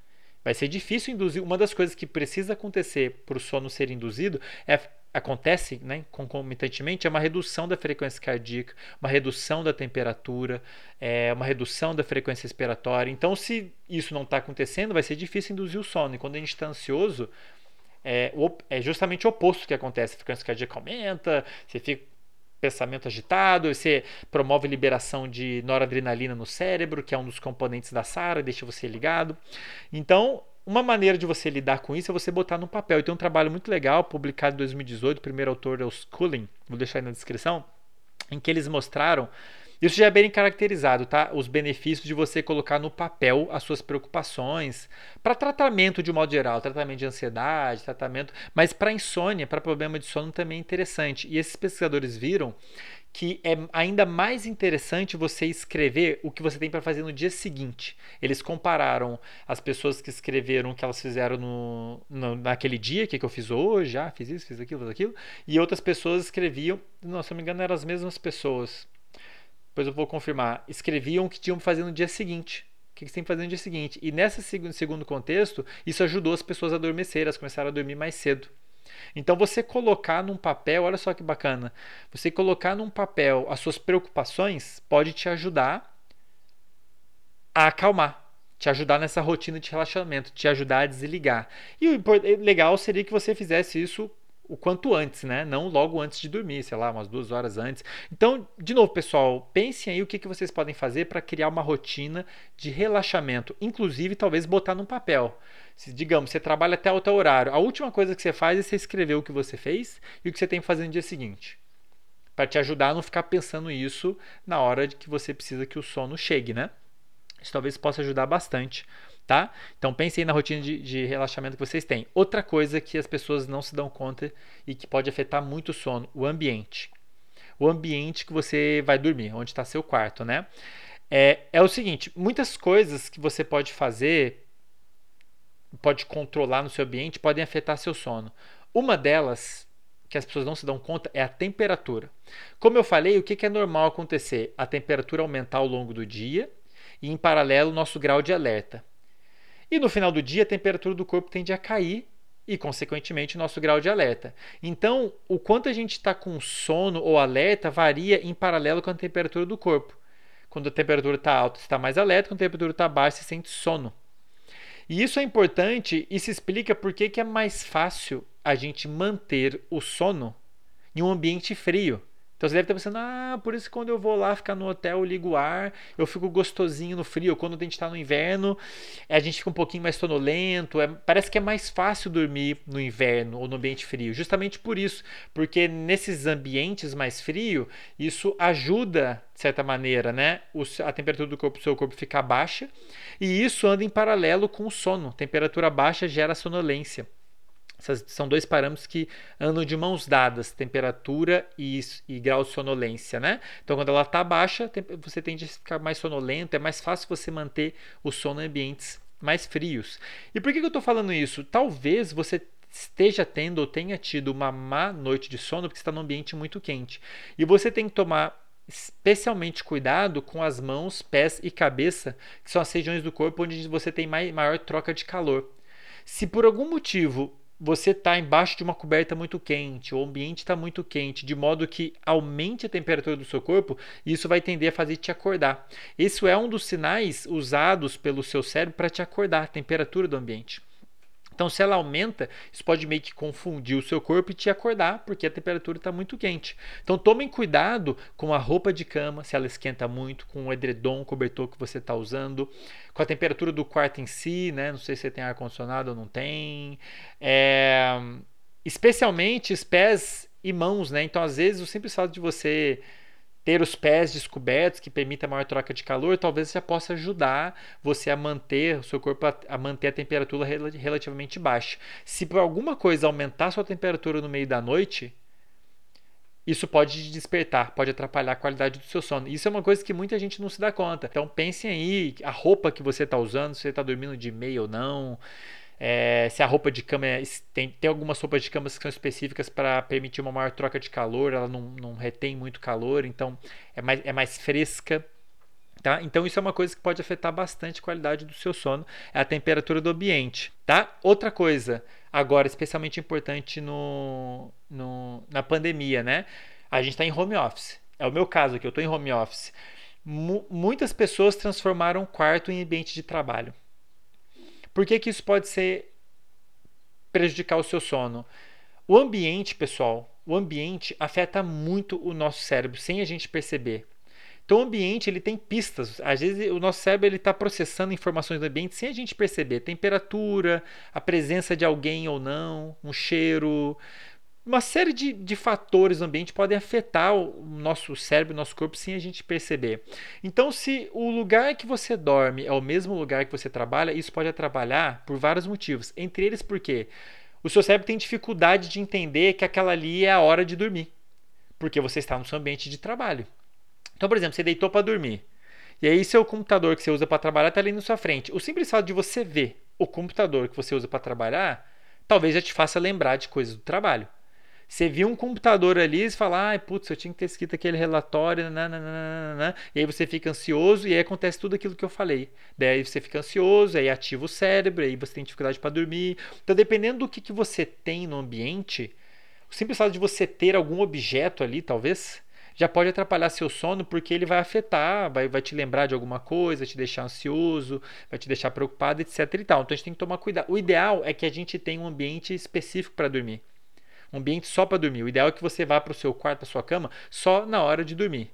Vai ser difícil induzir. Uma das coisas que precisa acontecer para o sono ser induzido é acontece né, concomitantemente é uma redução da frequência cardíaca, uma redução da temperatura, é, uma redução da frequência respiratória. Então, se isso não está acontecendo, vai ser difícil induzir o sono. E quando a gente está ansioso, é, é, justamente o oposto que acontece. A frequência cardíaca aumenta, você fica pensamento agitado, você promove liberação de noradrenalina no cérebro, que é um dos componentes da SARA, deixa você ligado. Então, uma maneira de você lidar com isso é você botar no papel. E tem um trabalho muito legal, publicado em 2018, o primeiro autor é o Schooling, vou deixar aí na descrição, em que eles mostraram isso já é bem caracterizado, tá? Os benefícios de você colocar no papel as suas preocupações para tratamento de modo geral, tratamento de ansiedade, tratamento, mas para insônia, para problema de sono também é interessante. E esses pesquisadores viram que é ainda mais interessante você escrever o que você tem para fazer no dia seguinte. Eles compararam as pessoas que escreveram o que elas fizeram no, no naquele dia, o que, que eu fiz hoje, ah, fiz isso, fiz aquilo, fiz aquilo, e outras pessoas escreviam, não, se não me engano, eram as mesmas pessoas. Depois eu vou confirmar. Escreviam o que tinham que fazer no dia seguinte. O que, você tem que fazer no dia seguinte. E nesse segundo contexto, isso ajudou as pessoas a adormecer, elas começaram a dormir mais cedo. Então você colocar num papel, olha só que bacana, você colocar num papel as suas preocupações pode te ajudar a acalmar, te ajudar nessa rotina de relaxamento, te ajudar a desligar. E o legal seria que você fizesse isso o quanto antes, né? Não logo antes de dormir, sei lá, umas duas horas antes. Então, de novo, pessoal, pensem aí o que, que vocês podem fazer para criar uma rotina de relaxamento, inclusive talvez botar num papel. Se, digamos, você trabalha até o teu horário, a última coisa que você faz é você escrever o que você fez e o que você tem que fazer no dia seguinte. Para te ajudar a não ficar pensando isso na hora de que você precisa que o sono chegue, né? Isso talvez possa ajudar bastante tá? Então pensem na rotina de, de, relaxamento que vocês têm. Outra coisa que as pessoas não se dão conta e que pode afetar muito o sono, o ambiente. O ambiente que você vai dormir, onde está seu quarto, né? É, é o seguinte, muitas coisas que você pode fazer, pode controlar no seu ambiente, podem afetar seu sono. Uma delas que as pessoas não se dão conta é a temperatura. Como eu falei, o que, é normal acontecer? A temperatura aumentar ao longo do dia e, em paralelo, o nosso grau de alerta. E no final do dia, a temperatura do corpo tende a cair e, consequentemente, o nosso grau de alerta. Então, o quanto a gente está com sono ou alerta varia em paralelo com a temperatura do corpo. Quando a temperatura está alta, você está mais alerta, quando a temperatura está baixa, você sente sono. E isso é importante e se explica por que é mais fácil a gente manter o sono em um ambiente frio. Então você deve estar pensando, ah, por isso que quando eu vou lá ficar no hotel, eu ligo o ar, eu fico gostosinho no frio. Quando a gente está no inverno, a gente fica um pouquinho mais sonolento. É, parece que é mais fácil dormir no inverno ou no ambiente frio. Justamente por isso, porque nesses ambientes mais frios, isso ajuda, de certa maneira, né, a temperatura do corpo, seu corpo ficar baixa. E isso anda em paralelo com o sono. Temperatura baixa gera sonolência. Essas são dois parâmetros que andam de mãos dadas, temperatura e, e grau de sonolência, né? Então, quando ela está baixa, você tende a ficar mais sonolento, é mais fácil você manter o sono em ambientes mais frios. E por que, que eu estou falando isso? Talvez você esteja tendo ou tenha tido uma má noite de sono porque está num ambiente muito quente. E você tem que tomar especialmente cuidado com as mãos, pés e cabeça, que são as regiões do corpo onde você tem maior troca de calor. Se por algum motivo você está embaixo de uma coberta muito quente, o ambiente está muito quente, de modo que aumente a temperatura do seu corpo, e isso vai tender a fazer te acordar. Esse é um dos sinais usados pelo seu cérebro para te acordar, a temperatura do ambiente. Então, se ela aumenta, isso pode meio que confundir o seu corpo e te acordar, porque a temperatura está muito quente. Então, tomem cuidado com a roupa de cama, se ela esquenta muito, com o edredom, cobertor que você está usando, com a temperatura do quarto em si, né? Não sei se você tem ar-condicionado ou não tem. É... Especialmente os pés e mãos, né? Então, às vezes, o simples fato de você ter os pés descobertos que permita maior troca de calor, talvez já possa ajudar você a manter o seu corpo a, a, manter a temperatura relativamente baixa. Se por alguma coisa aumentar sua temperatura no meio da noite, isso pode despertar, pode atrapalhar a qualidade do seu sono. Isso é uma coisa que muita gente não se dá conta. Então pensem aí a roupa que você está usando, se você está dormindo de meia ou não. É, se a roupa de cama é, tem, tem algumas roupas de cama que são específicas para permitir uma maior troca de calor, ela não, não retém muito calor, então é mais, é mais fresca. Tá? Então isso é uma coisa que pode afetar bastante a qualidade do seu sono, é a temperatura do ambiente. Tá? Outra coisa, agora especialmente importante no, no na pandemia, né? A gente está em home office. É o meu caso aqui, eu estou em home office. M muitas pessoas transformaram o quarto em ambiente de trabalho. Por que, que isso pode ser prejudicar o seu sono? O ambiente, pessoal, o ambiente afeta muito o nosso cérebro sem a gente perceber. Então o ambiente ele tem pistas. Às vezes o nosso cérebro ele está processando informações do ambiente sem a gente perceber. Temperatura, a presença de alguém ou não, um cheiro, uma série de, de fatores no ambiente podem afetar o nosso cérebro, o nosso corpo sem a gente perceber. Então, se o lugar que você dorme é o mesmo lugar que você trabalha, isso pode atrapalhar por vários motivos. Entre eles, porque o seu cérebro tem dificuldade de entender que aquela ali é a hora de dormir, porque você está no seu ambiente de trabalho. Então, por exemplo, você deitou para dormir. E aí, seu computador que você usa para trabalhar está ali na sua frente. O simples fato de você ver o computador que você usa para trabalhar, talvez já te faça lembrar de coisas do trabalho. Você viu um computador ali e fala, ai, putz, eu tinha que ter escrito aquele relatório, nananana, e aí você fica ansioso e aí acontece tudo aquilo que eu falei. Daí você fica ansioso, aí ativa o cérebro, aí você tem dificuldade para dormir. Então, dependendo do que, que você tem no ambiente, o simples fato de você ter algum objeto ali, talvez, já pode atrapalhar seu sono porque ele vai afetar, vai, vai te lembrar de alguma coisa, te deixar ansioso, vai te deixar preocupado, etc. E tal. Então a gente tem que tomar cuidado. O ideal é que a gente tenha um ambiente específico para dormir um ambiente só para dormir. O ideal é que você vá para o seu quarto, para sua cama, só na hora de dormir.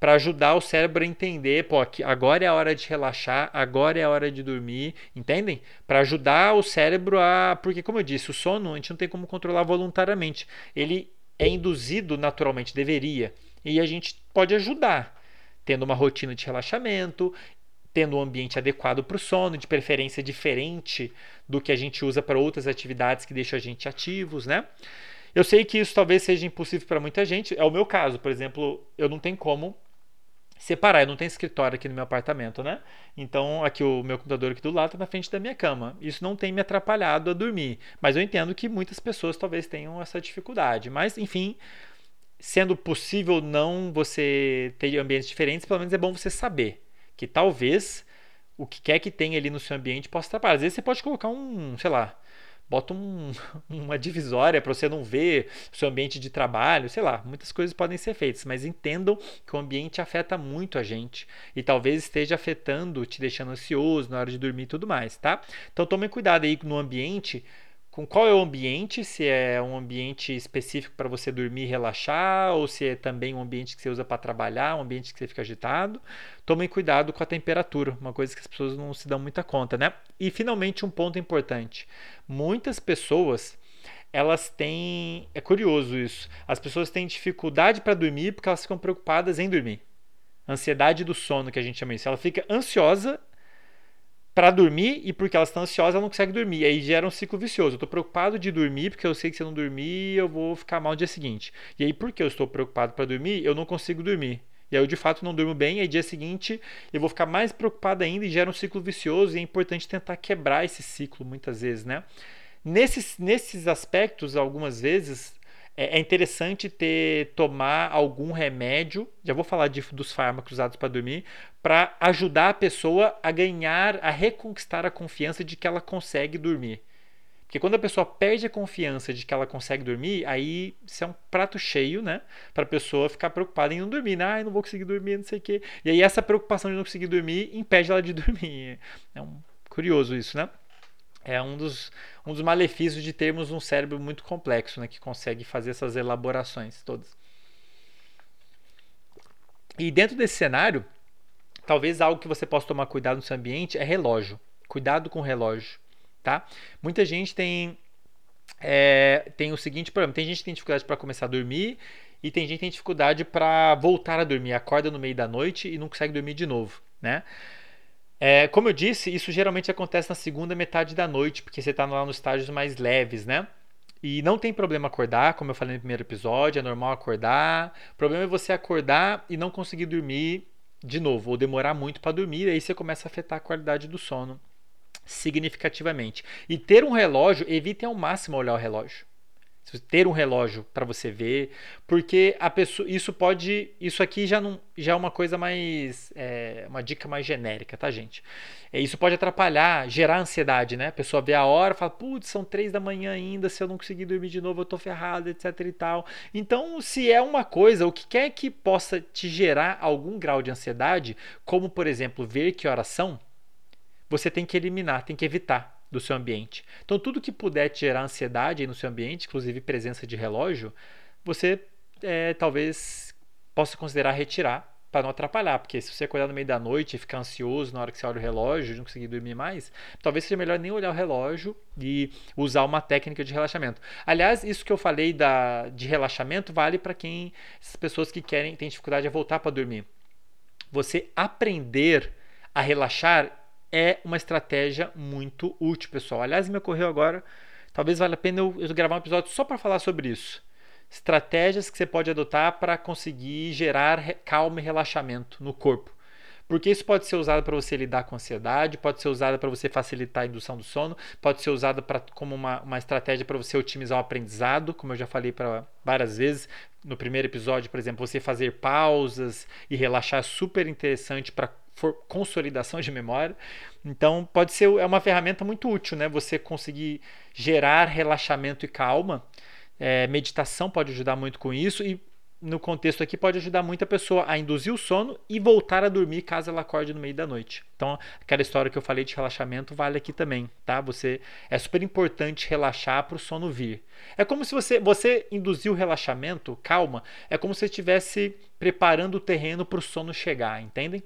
Para ajudar o cérebro a entender, pô, agora é a hora de relaxar, agora é a hora de dormir, entendem? Para ajudar o cérebro a. Porque, como eu disse, o sono a gente não tem como controlar voluntariamente. Ele é induzido naturalmente, deveria. E a gente pode ajudar, tendo uma rotina de relaxamento, tendo um ambiente adequado para o sono, de preferência diferente do que a gente usa para outras atividades que deixam a gente ativos, né? Eu sei que isso talvez seja impossível para muita gente. É o meu caso, por exemplo, eu não tenho como separar, eu não tenho escritório aqui no meu apartamento, né? Então, aqui o meu computador aqui do lado está na frente da minha cama. Isso não tem me atrapalhado a dormir, mas eu entendo que muitas pessoas talvez tenham essa dificuldade. Mas, enfim, sendo possível não você ter ambientes diferentes, pelo menos é bom você saber que talvez o que quer que tenha ali no seu ambiente possa atrapalhar. Às vezes você pode colocar um, sei lá, bota um, uma divisória para você não ver o seu ambiente de trabalho, sei lá, muitas coisas podem ser feitas, mas entendam que o ambiente afeta muito a gente e talvez esteja afetando, te deixando ansioso na hora de dormir e tudo mais, tá? Então tome cuidado aí no ambiente com qual é o ambiente, se é um ambiente específico para você dormir e relaxar, ou se é também um ambiente que você usa para trabalhar, um ambiente que você fica agitado. Tomem cuidado com a temperatura, uma coisa que as pessoas não se dão muita conta, né? E finalmente um ponto importante. Muitas pessoas elas têm, é curioso isso. As pessoas têm dificuldade para dormir porque elas ficam preocupadas em dormir. Ansiedade do sono, que a gente chama isso. Ela fica ansiosa para dormir e porque elas estão ansiosas, ela não consegue dormir. E aí gera um ciclo vicioso. Eu estou preocupado de dormir porque eu sei que se eu não dormir, eu vou ficar mal no dia seguinte. E aí, porque eu estou preocupado para dormir, eu não consigo dormir. E aí eu de fato não durmo bem, e aí dia seguinte eu vou ficar mais preocupado ainda e gera um ciclo vicioso, e é importante tentar quebrar esse ciclo muitas vezes, né? Nesses, nesses aspectos, algumas vezes, é, é interessante ter tomar algum remédio, já vou falar de, dos fármacos usados para dormir, para ajudar a pessoa a ganhar, a reconquistar a confiança de que ela consegue dormir. Porque quando a pessoa perde a confiança de que ela consegue dormir, aí isso é um prato cheio, né? Para a pessoa ficar preocupada em não dormir. Ah, não vou conseguir dormir, não sei o quê. E aí essa preocupação de não conseguir dormir impede ela de dormir. É um curioso isso, né? É um dos, um dos malefícios de termos um cérebro muito complexo, né, que consegue fazer essas elaborações todas. E dentro desse cenário, talvez algo que você possa tomar cuidado no seu ambiente é relógio. Cuidado com relógio, tá? Muita gente tem é, tem o seguinte problema: tem gente que tem dificuldade para começar a dormir e tem gente que tem dificuldade para voltar a dormir. Acorda no meio da noite e não consegue dormir de novo, né? É, como eu disse, isso geralmente acontece na segunda metade da noite, porque você está lá nos estágios mais leves, né? E não tem problema acordar, como eu falei no primeiro episódio, é normal acordar. O problema é você acordar e não conseguir dormir de novo, ou demorar muito para dormir, aí você começa a afetar a qualidade do sono significativamente. E ter um relógio, evite ao máximo olhar o relógio ter um relógio para você ver, porque a pessoa, isso pode, isso aqui já não, já é uma coisa mais, é, uma dica mais genérica, tá gente? É, isso pode atrapalhar, gerar ansiedade, né? A pessoa vê a hora, fala, putz, são três da manhã ainda, se eu não conseguir dormir de novo eu tô ferrado, etc e tal. Então, se é uma coisa, o que quer que possa te gerar algum grau de ansiedade, como por exemplo ver que horas são, você tem que eliminar, tem que evitar do seu ambiente. Então, tudo que puder te gerar ansiedade no seu ambiente, inclusive presença de relógio, você é, talvez possa considerar retirar para não atrapalhar, porque se você acordar no meio da noite e ficar ansioso na hora que você olha o relógio não conseguir dormir mais, talvez seja melhor nem olhar o relógio e usar uma técnica de relaxamento. Aliás, isso que eu falei da, de relaxamento vale para quem, essas pessoas que querem, têm dificuldade a voltar para dormir. Você aprender a relaxar é uma estratégia muito útil, pessoal. Aliás, me ocorreu agora, talvez valha a pena eu, eu gravar um episódio só para falar sobre isso. Estratégias que você pode adotar para conseguir gerar calma e relaxamento no corpo. Porque isso pode ser usado para você lidar com ansiedade, pode ser usado para você facilitar a indução do sono, pode ser usado pra, como uma, uma estratégia para você otimizar o aprendizado, como eu já falei para várias vezes. No primeiro episódio, por exemplo, você fazer pausas e relaxar é super interessante para consolidação de memória. Então, pode ser é uma ferramenta muito útil, né? Você conseguir gerar relaxamento e calma. É, meditação pode ajudar muito com isso e no contexto aqui pode ajudar muito a pessoa a induzir o sono e voltar a dormir caso ela acorde no meio da noite. Então, aquela história que eu falei de relaxamento vale aqui também, tá? Você é super importante relaxar para o sono vir. É como se você você induzir o relaxamento, calma, é como se você estivesse preparando o terreno para o sono chegar, entendem?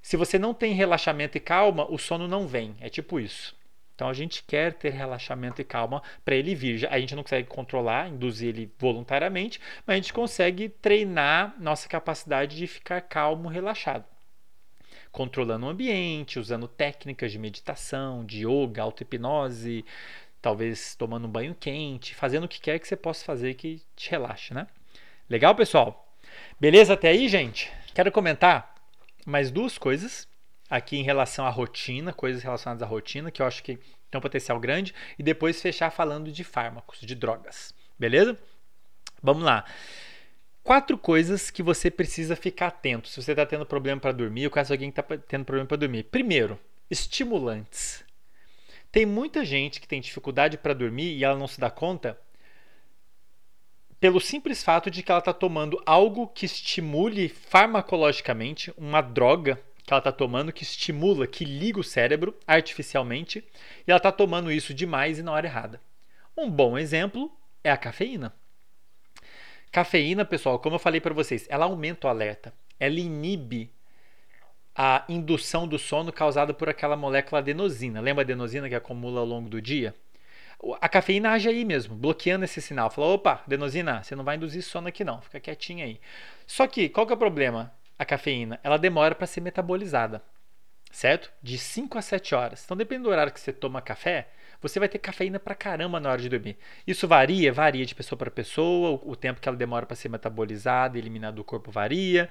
Se você não tem relaxamento e calma, o sono não vem. É tipo isso. Então a gente quer ter relaxamento e calma para ele vir. A gente não consegue controlar, induzir ele voluntariamente, mas a gente consegue treinar nossa capacidade de ficar calmo, relaxado. Controlando o ambiente, usando técnicas de meditação, de yoga, auto-hipnose, talvez tomando um banho quente, fazendo o que quer que você possa fazer que te relaxe, né? Legal, pessoal? Beleza até aí, gente? Quero comentar mais duas coisas aqui em relação à rotina, coisas relacionadas à rotina, que eu acho que tem um potencial grande, e depois fechar falando de fármacos, de drogas. Beleza? Vamos lá. Quatro coisas que você precisa ficar atento se você está tendo problema para dormir ou caso alguém está tendo problema para dormir. Primeiro, estimulantes. Tem muita gente que tem dificuldade para dormir e ela não se dá conta pelo simples fato de que ela está tomando algo que estimule farmacologicamente, uma droga que ela está tomando que estimula, que liga o cérebro artificialmente, e ela está tomando isso demais e na hora errada. Um bom exemplo é a cafeína. Cafeína, pessoal, como eu falei para vocês, ela aumenta o alerta, ela inibe a indução do sono causada por aquela molécula adenosina. Lembra a adenosina que acumula ao longo do dia? a cafeína age aí mesmo, bloqueando esse sinal. Fala, opa, adenosina, você não vai induzir sono aqui não, fica quietinha aí. Só que, qual que é o problema? A cafeína, ela demora para ser metabolizada, certo? De 5 a 7 horas. Então, dependendo do horário que você toma café, você vai ter cafeína pra caramba na hora de dormir. Isso varia, varia de pessoa para pessoa, o, tempo que ela demora para ser metabolizada, eliminada do corpo varia.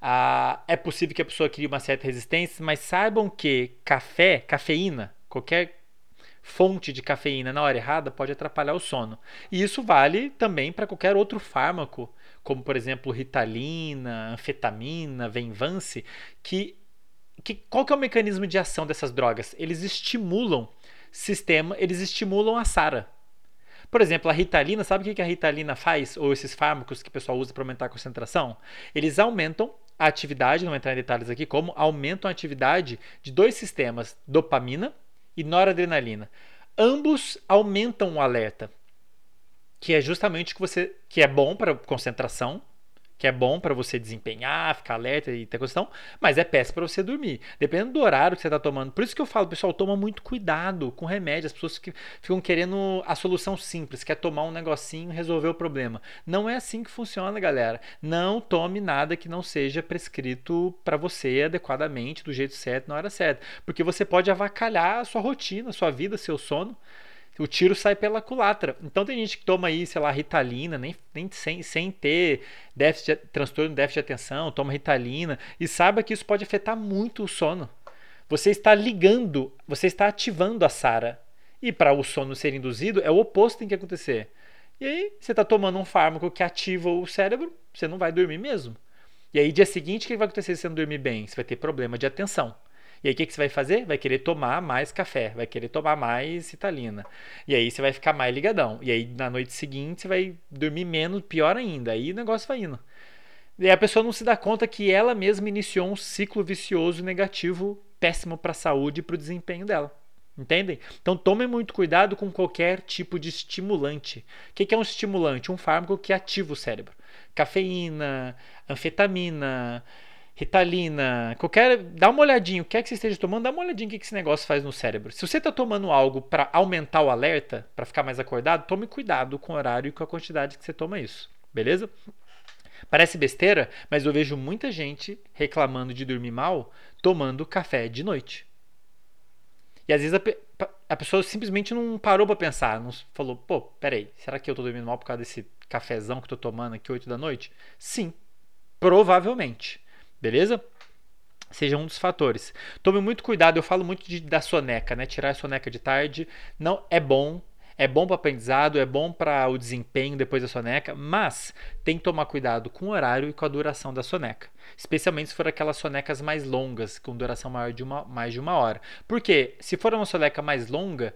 Ah, é possível que a pessoa crie uma certa resistência, mas saibam que café, cafeína, qualquer fonte de cafeína na hora errada pode atrapalhar o sono. E isso vale também para qualquer outro fármaco, como por exemplo ritalina, anfetamina, Venvance, que, que qual que é o mecanismo de ação dessas drogas? Eles estimulam sistema, eles estimulam a SARA. Por exemplo, a ritalina, sabe o que a ritalina faz? Ou esses fármacos que o pessoal usa para aumentar a concentração? Eles aumentam a atividade, não vou entrar em detalhes aqui, como aumentam a atividade de dois sistemas, dopamina e noradrenalina. Ambos aumentam o alerta, que é justamente que você que é bom para concentração que é bom para você desempenhar, ficar alerta e ter questão, mas é péssimo para você dormir. Dependendo do horário que você está tomando. Por isso que eu falo, pessoal, toma muito cuidado com remédio. As pessoas que ficam querendo a solução simples, quer tomar um negocinho e resolver o problema. Não é assim que funciona, galera. Não tome nada que não seja prescrito para você adequadamente, do jeito certo, na hora certa. Porque você pode avacalhar a sua rotina, a sua vida, seu sono. O tiro sai pela culatra. Então tem gente que toma aí, sei lá, ritalina, nem, nem sem, sem ter déficit, transtorno de déficit de atenção, toma ritalina e saiba que isso pode afetar muito o sono. Você está ligando, você está ativando a SARA. E para o sono ser induzido, é o oposto que tem que acontecer. E aí, você está tomando um fármaco que ativa o cérebro, você não vai dormir mesmo. E aí, dia seguinte, o que vai acontecer se você não dormir bem? Você vai ter problema de atenção. E aí o que, que você vai fazer? Vai querer tomar mais café, vai querer tomar mais Italina. E aí você vai ficar mais ligadão. E aí na noite seguinte você vai dormir menos, pior ainda. Aí o negócio vai indo. E a pessoa não se dá conta que ela mesma iniciou um ciclo vicioso negativo, péssimo para a saúde e para o desempenho dela. Entendem? Então tomem muito cuidado com qualquer tipo de estimulante. O que é um estimulante? Um fármaco que ativa o cérebro. Cafeína, anfetamina, Ritalina, qualquer. Dá uma olhadinha, o que é que você esteja tomando, dá uma olhadinha o que esse negócio faz no cérebro. Se você está tomando algo para aumentar o alerta, para ficar mais acordado, tome cuidado com o horário e com a quantidade que você toma isso, beleza? Parece besteira, mas eu vejo muita gente reclamando de dormir mal tomando café de noite. E às vezes a, a pessoa simplesmente não parou para pensar, não falou, pô, peraí, será que eu tô dormindo mal por causa desse cafezão que eu tô tomando aqui 8 da noite? Sim, provavelmente. Beleza? Seja um dos fatores. Tome muito cuidado, eu falo muito de, da soneca, né? Tirar a soneca de tarde não é bom, é bom para aprendizado, é bom para o desempenho depois da soneca, mas tem que tomar cuidado com o horário e com a duração da soneca. Especialmente se for aquelas sonecas mais longas, com duração maior de uma, mais de uma hora. Porque se for uma soneca mais longa,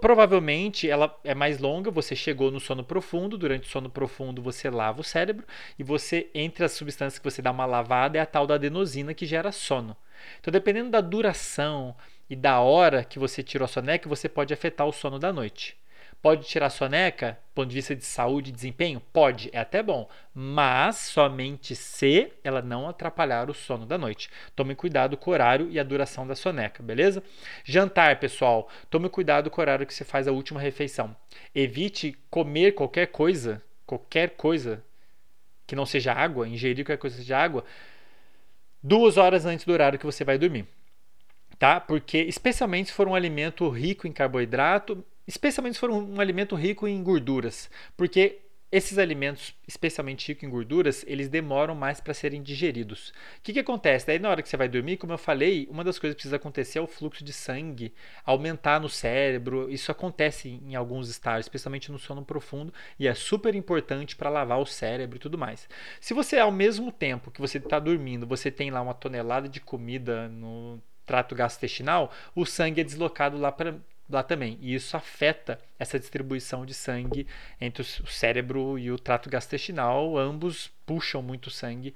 provavelmente ela é mais longa, você chegou no sono profundo, durante o sono profundo você lava o cérebro e você entre as substâncias que você dá uma lavada é a tal da adenosina que gera sono. Então dependendo da duração e da hora que você tirou a soneca, você pode afetar o sono da noite. Pode tirar soneca, do ponto de vista de saúde e desempenho? Pode, é até bom, mas somente se ela não atrapalhar o sono da noite. Tome cuidado com o horário e a duração da soneca, beleza? Jantar, pessoal, tome cuidado com o horário que você faz a última refeição. Evite comer qualquer coisa, qualquer coisa que não seja água, ingerir qualquer coisa que seja água, duas horas antes do horário que você vai dormir tá? Porque especialmente se for um alimento rico em carboidrato, especialmente se for um, um alimento rico em gorduras, porque esses alimentos, especialmente ricos em gorduras, eles demoram mais para serem digeridos. O que, que acontece? Daí, na hora que você vai dormir, como eu falei, uma das coisas que precisa acontecer é o fluxo de sangue aumentar no cérebro. Isso acontece em alguns estágios, especialmente no sono profundo, e é super importante para lavar o cérebro e tudo mais. Se você, ao mesmo tempo que você está dormindo, você tem lá uma tonelada de comida no trato gastrointestinal, o sangue é deslocado lá para lá também. E isso afeta essa distribuição de sangue entre o cérebro e o trato gastrointestinal. Ambos puxam muito sangue.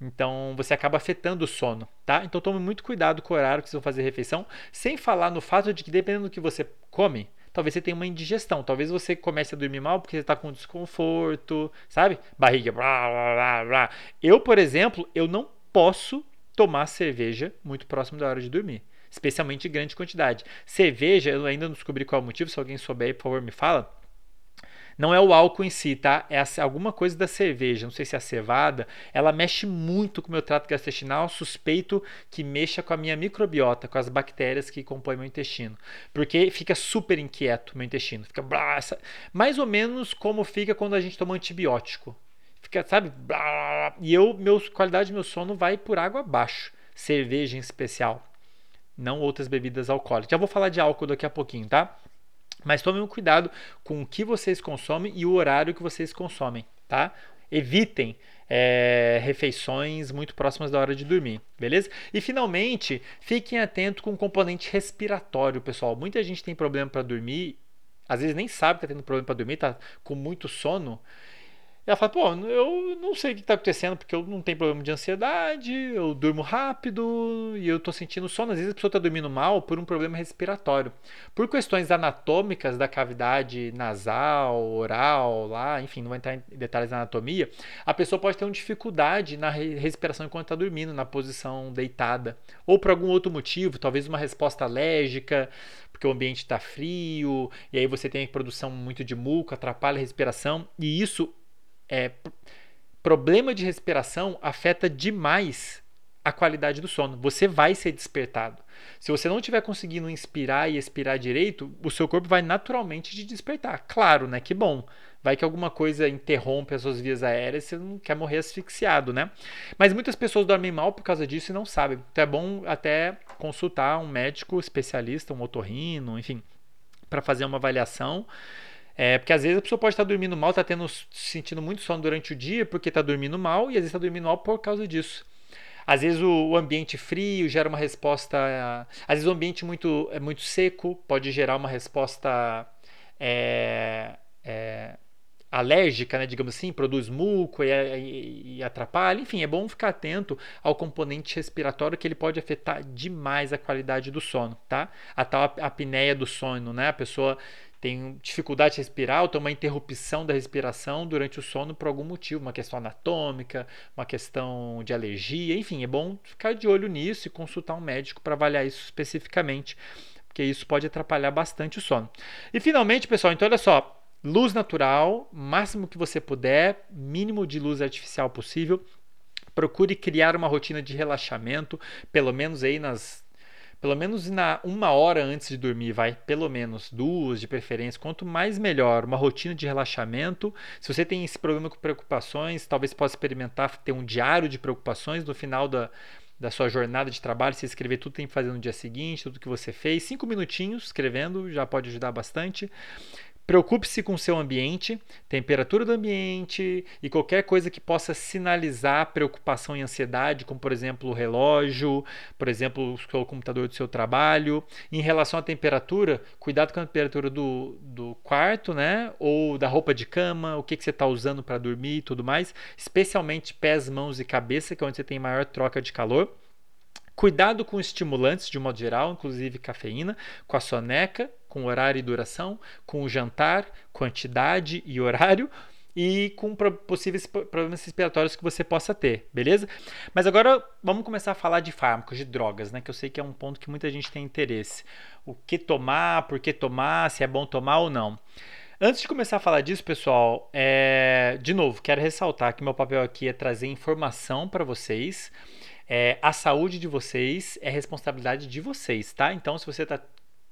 Então você acaba afetando o sono, tá? Então tome muito cuidado com o horário que você vai fazer refeição, sem falar no fato de que dependendo do que você come, talvez você tenha uma indigestão. Talvez você comece a dormir mal porque você está com desconforto, sabe? Barriga, blá, blá, blá. Eu, por exemplo, eu não posso tomar cerveja muito próximo da hora de dormir especialmente em grande quantidade. Cerveja, eu ainda não descobri qual é o motivo, se alguém souber, por favor, me fala. Não é o álcool em si, tá? É alguma coisa da cerveja, não sei se é a cevada. Ela mexe muito com o meu trato gastrointestinal. Suspeito que mexa com a minha microbiota, com as bactérias que compõem meu intestino. Porque fica super inquieto meu intestino. Fica mais ou menos como fica quando a gente toma antibiótico. Fica, sabe? E eu, meu, qualidade do meu sono vai por água abaixo. Cerveja em especial não outras bebidas alcoólicas. Já vou falar de álcool daqui a pouquinho, tá? Mas tomem cuidado com o que vocês consomem e o horário que vocês consomem, tá? Evitem é, refeições muito próximas da hora de dormir, beleza? E finalmente, fiquem atentos com o componente respiratório, pessoal. Muita gente tem problema para dormir, às vezes nem sabe que está tendo problema para dormir, tá com muito sono ela fala, pô, eu não sei o que está acontecendo, porque eu não tenho problema de ansiedade, eu durmo rápido e eu estou sentindo sono. Às vezes a pessoa está dormindo mal por um problema respiratório. Por questões anatômicas da cavidade nasal, oral, lá, enfim, não vou entrar em detalhes da anatomia, a pessoa pode ter uma dificuldade na respiração enquanto está dormindo, na posição deitada. Ou por algum outro motivo, talvez uma resposta alérgica, porque o ambiente está frio, e aí você tem produção muito de muco, atrapalha a respiração, e isso é, problema de respiração afeta demais a qualidade do sono. Você vai ser despertado. Se você não estiver conseguindo inspirar e expirar direito, o seu corpo vai naturalmente te despertar. Claro, né? Que bom. Vai que alguma coisa interrompe as suas vias aéreas você não quer morrer asfixiado, né? Mas muitas pessoas dormem mal por causa disso e não sabem. Então é bom até consultar um médico especialista, um otorrino, enfim, para fazer uma avaliação. É, porque às vezes a pessoa pode estar dormindo mal, está tendo, sentindo muito sono durante o dia porque está dormindo mal, e às vezes está dormindo mal por causa disso. Às vezes o, ambiente frio gera uma resposta. Às vezes o ambiente muito, é muito seco pode gerar uma resposta é, é, alérgica, né, digamos assim, produz muco e, e, e, atrapalha. Enfim, é bom ficar atento ao componente respiratório que ele pode afetar demais a qualidade do sono, tá? A tal apneia do sono, né? A pessoa tem dificuldade de respirar ou tem uma interrupção da respiração durante o sono por algum motivo, uma questão anatômica, uma questão de alergia, enfim, é bom ficar de olho nisso e consultar um médico para avaliar isso especificamente, porque isso pode atrapalhar bastante o sono. E finalmente, pessoal, então olha só, luz natural, máximo que você puder, mínimo de luz artificial possível. Procure criar uma rotina de relaxamento, pelo menos aí nas pelo menos na uma hora antes de dormir, vai, pelo menos duas de preferência, quanto mais melhor, uma rotina de relaxamento. Se você tem esse problema com preocupações, talvez possa experimentar ter um diário de preocupações no final da, da sua jornada de trabalho, se escrever tudo que tem que fazer no dia seguinte, tudo que você fez, cinco minutinhos escrevendo já pode ajudar bastante. Preocupe-se com o seu ambiente, temperatura do ambiente e qualquer coisa que possa sinalizar preocupação e ansiedade, como por exemplo o relógio, por exemplo o computador do seu trabalho. Em relação à temperatura, cuidado com a temperatura do, do quarto, né? Ou da roupa de cama, o que, que você está usando para dormir e tudo mais, especialmente pés, mãos e cabeça, que é onde você tem maior troca de calor. Cuidado com estimulantes de modo geral, inclusive cafeína, com a soneca, com horário e duração, com o jantar, quantidade e horário e com possíveis problemas respiratórios que você possa ter, beleza? Mas agora vamos começar a falar de fármacos, de drogas, né? Que eu sei que é um ponto que muita gente tem interesse. O que tomar, por que tomar, se é bom tomar ou não. Antes de começar a falar disso, pessoal, é... de novo, quero ressaltar que meu papel aqui é trazer informação para vocês é, a saúde de vocês é responsabilidade de vocês, tá? Então, se você está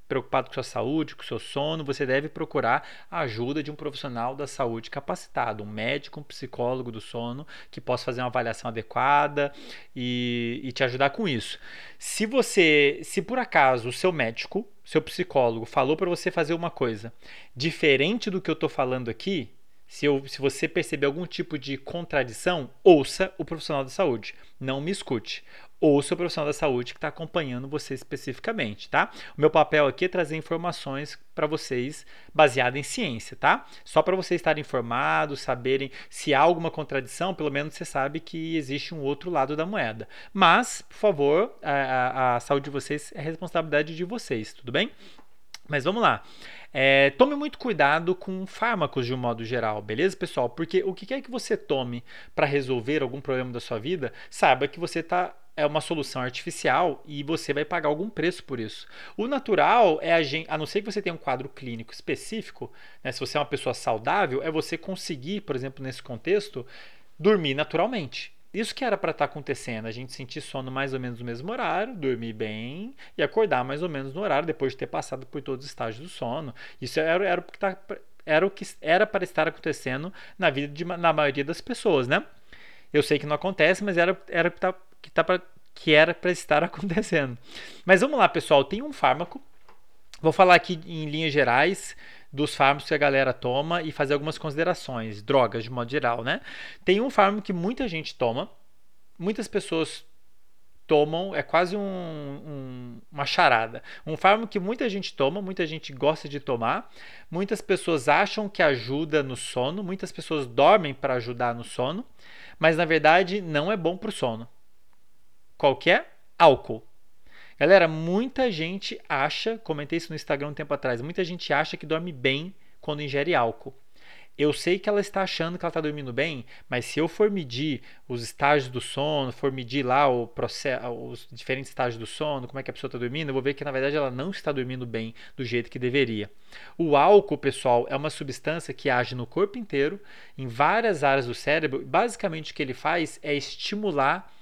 preocupado com sua saúde, com seu sono, você deve procurar a ajuda de um profissional da saúde capacitado, um médico, um psicólogo do sono, que possa fazer uma avaliação adequada e, e te ajudar com isso. Se você, se por acaso o seu médico, seu psicólogo falou para você fazer uma coisa diferente do que eu estou falando aqui, se, eu, se você perceber algum tipo de contradição, ouça o profissional da saúde. Não me escute. Ouça o profissional da saúde que está acompanhando você especificamente, tá? O meu papel aqui é trazer informações para vocês baseado em ciência, tá? Só para vocês estarem informados, saberem se há alguma contradição, pelo menos você sabe que existe um outro lado da moeda. Mas, por favor, a, a, a saúde de vocês é responsabilidade de vocês, tudo bem? Mas vamos lá. É, tome muito cuidado com fármacos de um modo geral, beleza, pessoal? Porque o que quer que você tome para resolver algum problema da sua vida, saiba que você está é uma solução artificial e você vai pagar algum preço por isso. O natural é a gente, a não ser que você tenha um quadro clínico específico, né, se você é uma pessoa saudável, é você conseguir, por exemplo, nesse contexto, dormir naturalmente. Isso que era para estar tá acontecendo, a gente sentir sono mais ou menos no mesmo horário, dormir bem e acordar mais ou menos no horário depois de ter passado por todos os estágios do sono. Isso era, era, o, que tá, era o que era para estar acontecendo na vida de, na maioria das pessoas, né? Eu sei que não acontece, mas era, era que, tá, que, tá pra, que era para estar acontecendo. Mas vamos lá, pessoal. Tem um fármaco. Vou falar aqui em linhas gerais dos fármacos que a galera toma e fazer algumas considerações, drogas de modo geral, né? Tem um fármaco que muita gente toma, muitas pessoas tomam, é quase um, um, uma charada. Um fármaco que muita gente toma, muita gente gosta de tomar, muitas pessoas acham que ajuda no sono, muitas pessoas dormem para ajudar no sono, mas na verdade não é bom para o sono. Qualquer é? álcool. Galera, muita gente acha, comentei isso no Instagram um tempo atrás, muita gente acha que dorme bem quando ingere álcool. Eu sei que ela está achando que ela está dormindo bem, mas se eu for medir os estágios do sono, for medir lá o processo, os diferentes estágios do sono, como é que a pessoa está dormindo, eu vou ver que na verdade ela não está dormindo bem do jeito que deveria. O álcool, pessoal, é uma substância que age no corpo inteiro, em várias áreas do cérebro. Basicamente o que ele faz é estimular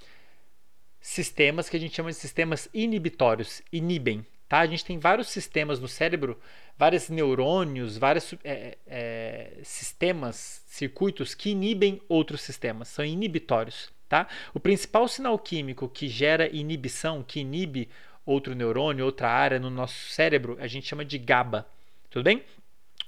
sistemas que a gente chama de sistemas inibitórios, inibem. Tá? A gente tem vários sistemas no cérebro, vários neurônios, vários é, é, sistemas, circuitos que inibem outros sistemas, são inibitórios. Tá? O principal sinal químico que gera inibição, que inibe outro neurônio, outra área no nosso cérebro, a gente chama de GABA. Tudo bem?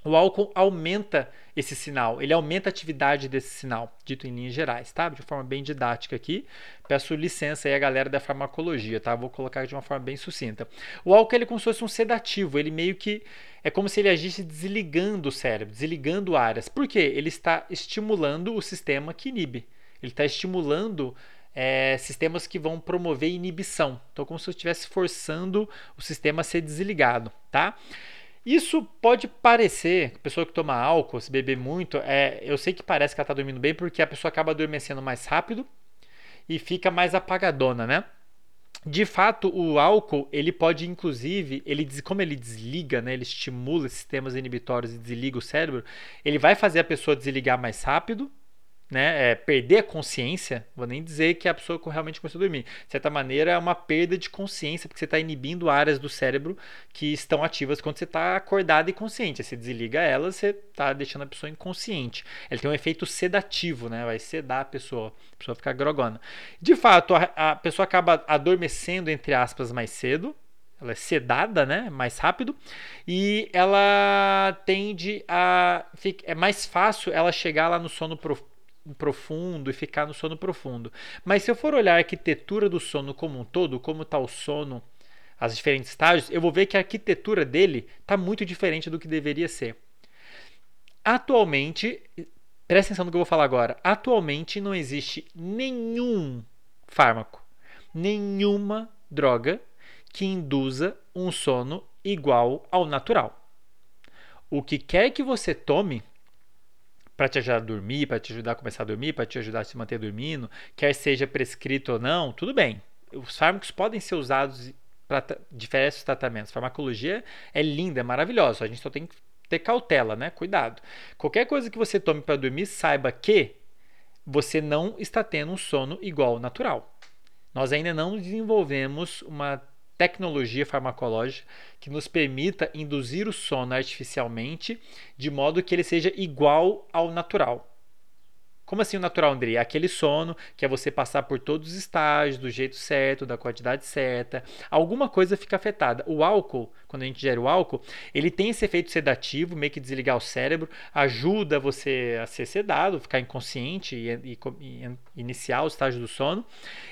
O álcool aumenta esse sinal, ele aumenta a atividade desse sinal, dito em linhas gerais, tá? De forma bem didática aqui. Peço licença aí a galera da farmacologia, tá? Vou colocar de uma forma bem sucinta. O álcool ele é como se fosse um sedativo, ele meio que é como se ele agisse desligando o cérebro, desligando áreas. Por quê? Ele está estimulando o sistema que inibe. Ele está estimulando é, sistemas que vão promover inibição. Então, como se eu estivesse forçando o sistema a ser desligado, tá? Isso pode parecer, pessoa que toma álcool, se beber muito, é, eu sei que parece que ela está dormindo bem porque a pessoa acaba adormecendo mais rápido e fica mais apagadona, né? De fato, o álcool, ele pode inclusive, ele como ele desliga, né, ele estimula sistemas inibitórios e desliga o cérebro, ele vai fazer a pessoa desligar mais rápido né, é, perder a consciência, vou nem dizer que a pessoa realmente começou a dormir. De certa maneira, é uma perda de consciência, porque você está inibindo áreas do cérebro que estão ativas quando você está acordado e consciente. Você desliga elas, você está deixando a pessoa inconsciente. Ele tem um efeito sedativo, né, vai sedar a pessoa, a pessoa fica grogona. De fato, a, a pessoa acaba adormecendo, entre aspas, mais cedo, ela é sedada, né, mais rápido, e ela tende a é mais fácil ela chegar lá no sono profundo profundo e ficar no sono profundo. Mas se eu for olhar a arquitetura do sono como um todo, como está o sono, as diferentes estágios, eu vou ver que a arquitetura dele está muito diferente do que deveria ser. Atualmente, presta atenção no que eu vou falar agora. Atualmente não existe nenhum fármaco, nenhuma droga que induza um sono igual ao natural. O que quer que você tome para te ajudar a dormir, para te ajudar a começar a dormir, para te ajudar a se manter dormindo, quer seja prescrito ou não, tudo bem. Os fármacos podem ser usados para diversos tratamentos. A farmacologia é linda, é maravilhosa, a gente só tem que ter cautela, né? Cuidado. Qualquer coisa que você tome para dormir, saiba que você não está tendo um sono igual ao natural. Nós ainda não desenvolvemos uma tecnologia farmacológica que nos permita induzir o sono artificialmente de modo que ele seja igual ao natural. Como assim o natural, André? É aquele sono que é você passar por todos os estágios, do jeito certo, da quantidade certa. Alguma coisa fica afetada. O álcool, quando a gente gera o álcool, ele tem esse efeito sedativo, meio que desligar o cérebro, ajuda você a ser sedado, ficar inconsciente e, e, e iniciar o estágio do sono.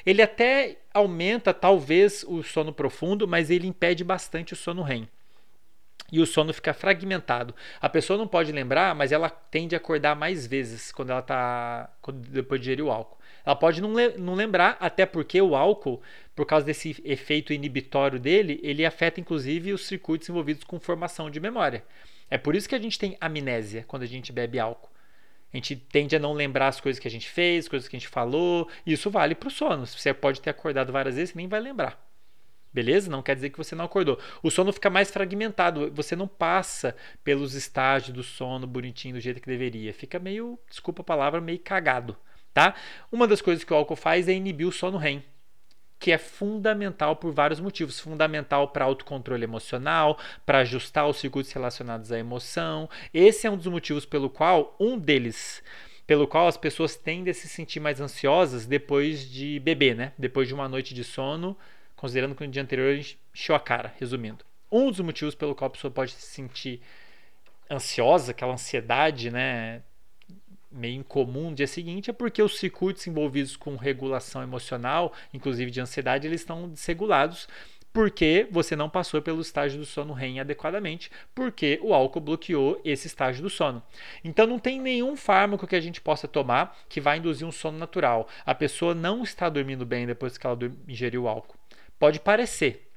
Ele até aumenta, talvez, o sono profundo, mas ele impede bastante o sono REM e o sono fica fragmentado. A pessoa não pode lembrar, mas ela tende a acordar mais vezes quando ela tá depois de gerir o álcool. Ela pode não lembrar, até porque o álcool, por causa desse efeito inibitório dele, ele afeta inclusive os circuitos envolvidos com formação de memória. É por isso que a gente tem amnésia quando a gente bebe álcool. A gente tende a não lembrar as coisas que a gente fez, coisas que a gente falou. E isso vale para o sono. Você pode ter acordado várias vezes e nem vai lembrar. Beleza? Não quer dizer que você não acordou. O sono fica mais fragmentado. Você não passa pelos estágios do sono bonitinho do jeito que deveria. Fica meio, desculpa a palavra, meio cagado. Tá? Uma das coisas que o álcool faz é inibir o sono REM, que é fundamental por vários motivos. Fundamental para autocontrole emocional, para ajustar os circuitos relacionados à emoção. Esse é um dos motivos pelo qual, um deles, pelo qual as pessoas tendem a se sentir mais ansiosas depois de beber, né? Depois de uma noite de sono considerando que no dia anterior a gente encheu a cara, resumindo. Um dos motivos pelo qual a pessoa pode se sentir ansiosa, aquela ansiedade, né, meio incomum no dia seguinte, é porque os circuitos envolvidos com regulação emocional, inclusive de ansiedade, eles estão desregulados porque você não passou pelo estágio do sono REM adequadamente, porque o álcool bloqueou esse estágio do sono. Então não tem nenhum fármaco que a gente possa tomar que vai induzir um sono natural. A pessoa não está dormindo bem depois que ela ingeriu álcool. Pode parecer,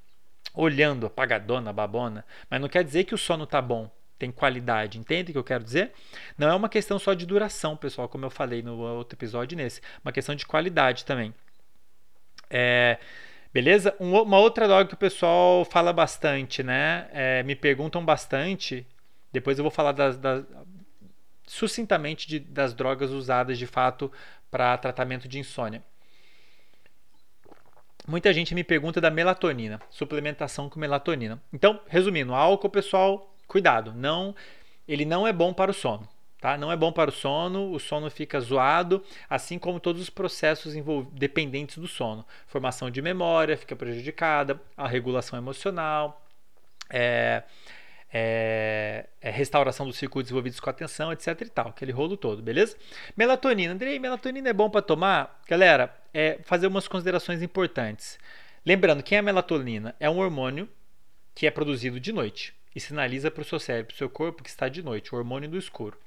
olhando apagadona, babona, mas não quer dizer que o sono tá bom, tem qualidade. Entende o que eu quero dizer? Não é uma questão só de duração, pessoal, como eu falei no outro episódio nesse. Uma questão de qualidade também. É, beleza? Um, uma outra droga que o pessoal fala bastante, né? É, me perguntam bastante. Depois eu vou falar das, das sucintamente de, das drogas usadas de fato para tratamento de insônia. Muita gente me pergunta da melatonina, suplementação com melatonina. Então, resumindo, álcool, pessoal, cuidado, não, ele não é bom para o sono. Tá? Não é bom para o sono, o sono fica zoado, assim como todos os processos dependentes do sono. Formação de memória fica prejudicada, a regulação emocional, é, é, é restauração dos circuitos envolvidos com atenção, etc e tal, aquele rolo todo, beleza? Melatonina, Andrei, melatonina é bom para tomar? Galera, é fazer umas considerações importantes. Lembrando, quem é a melatonina? É um hormônio que é produzido de noite e sinaliza para o seu cérebro, para o seu corpo que está de noite, o hormônio do escuro.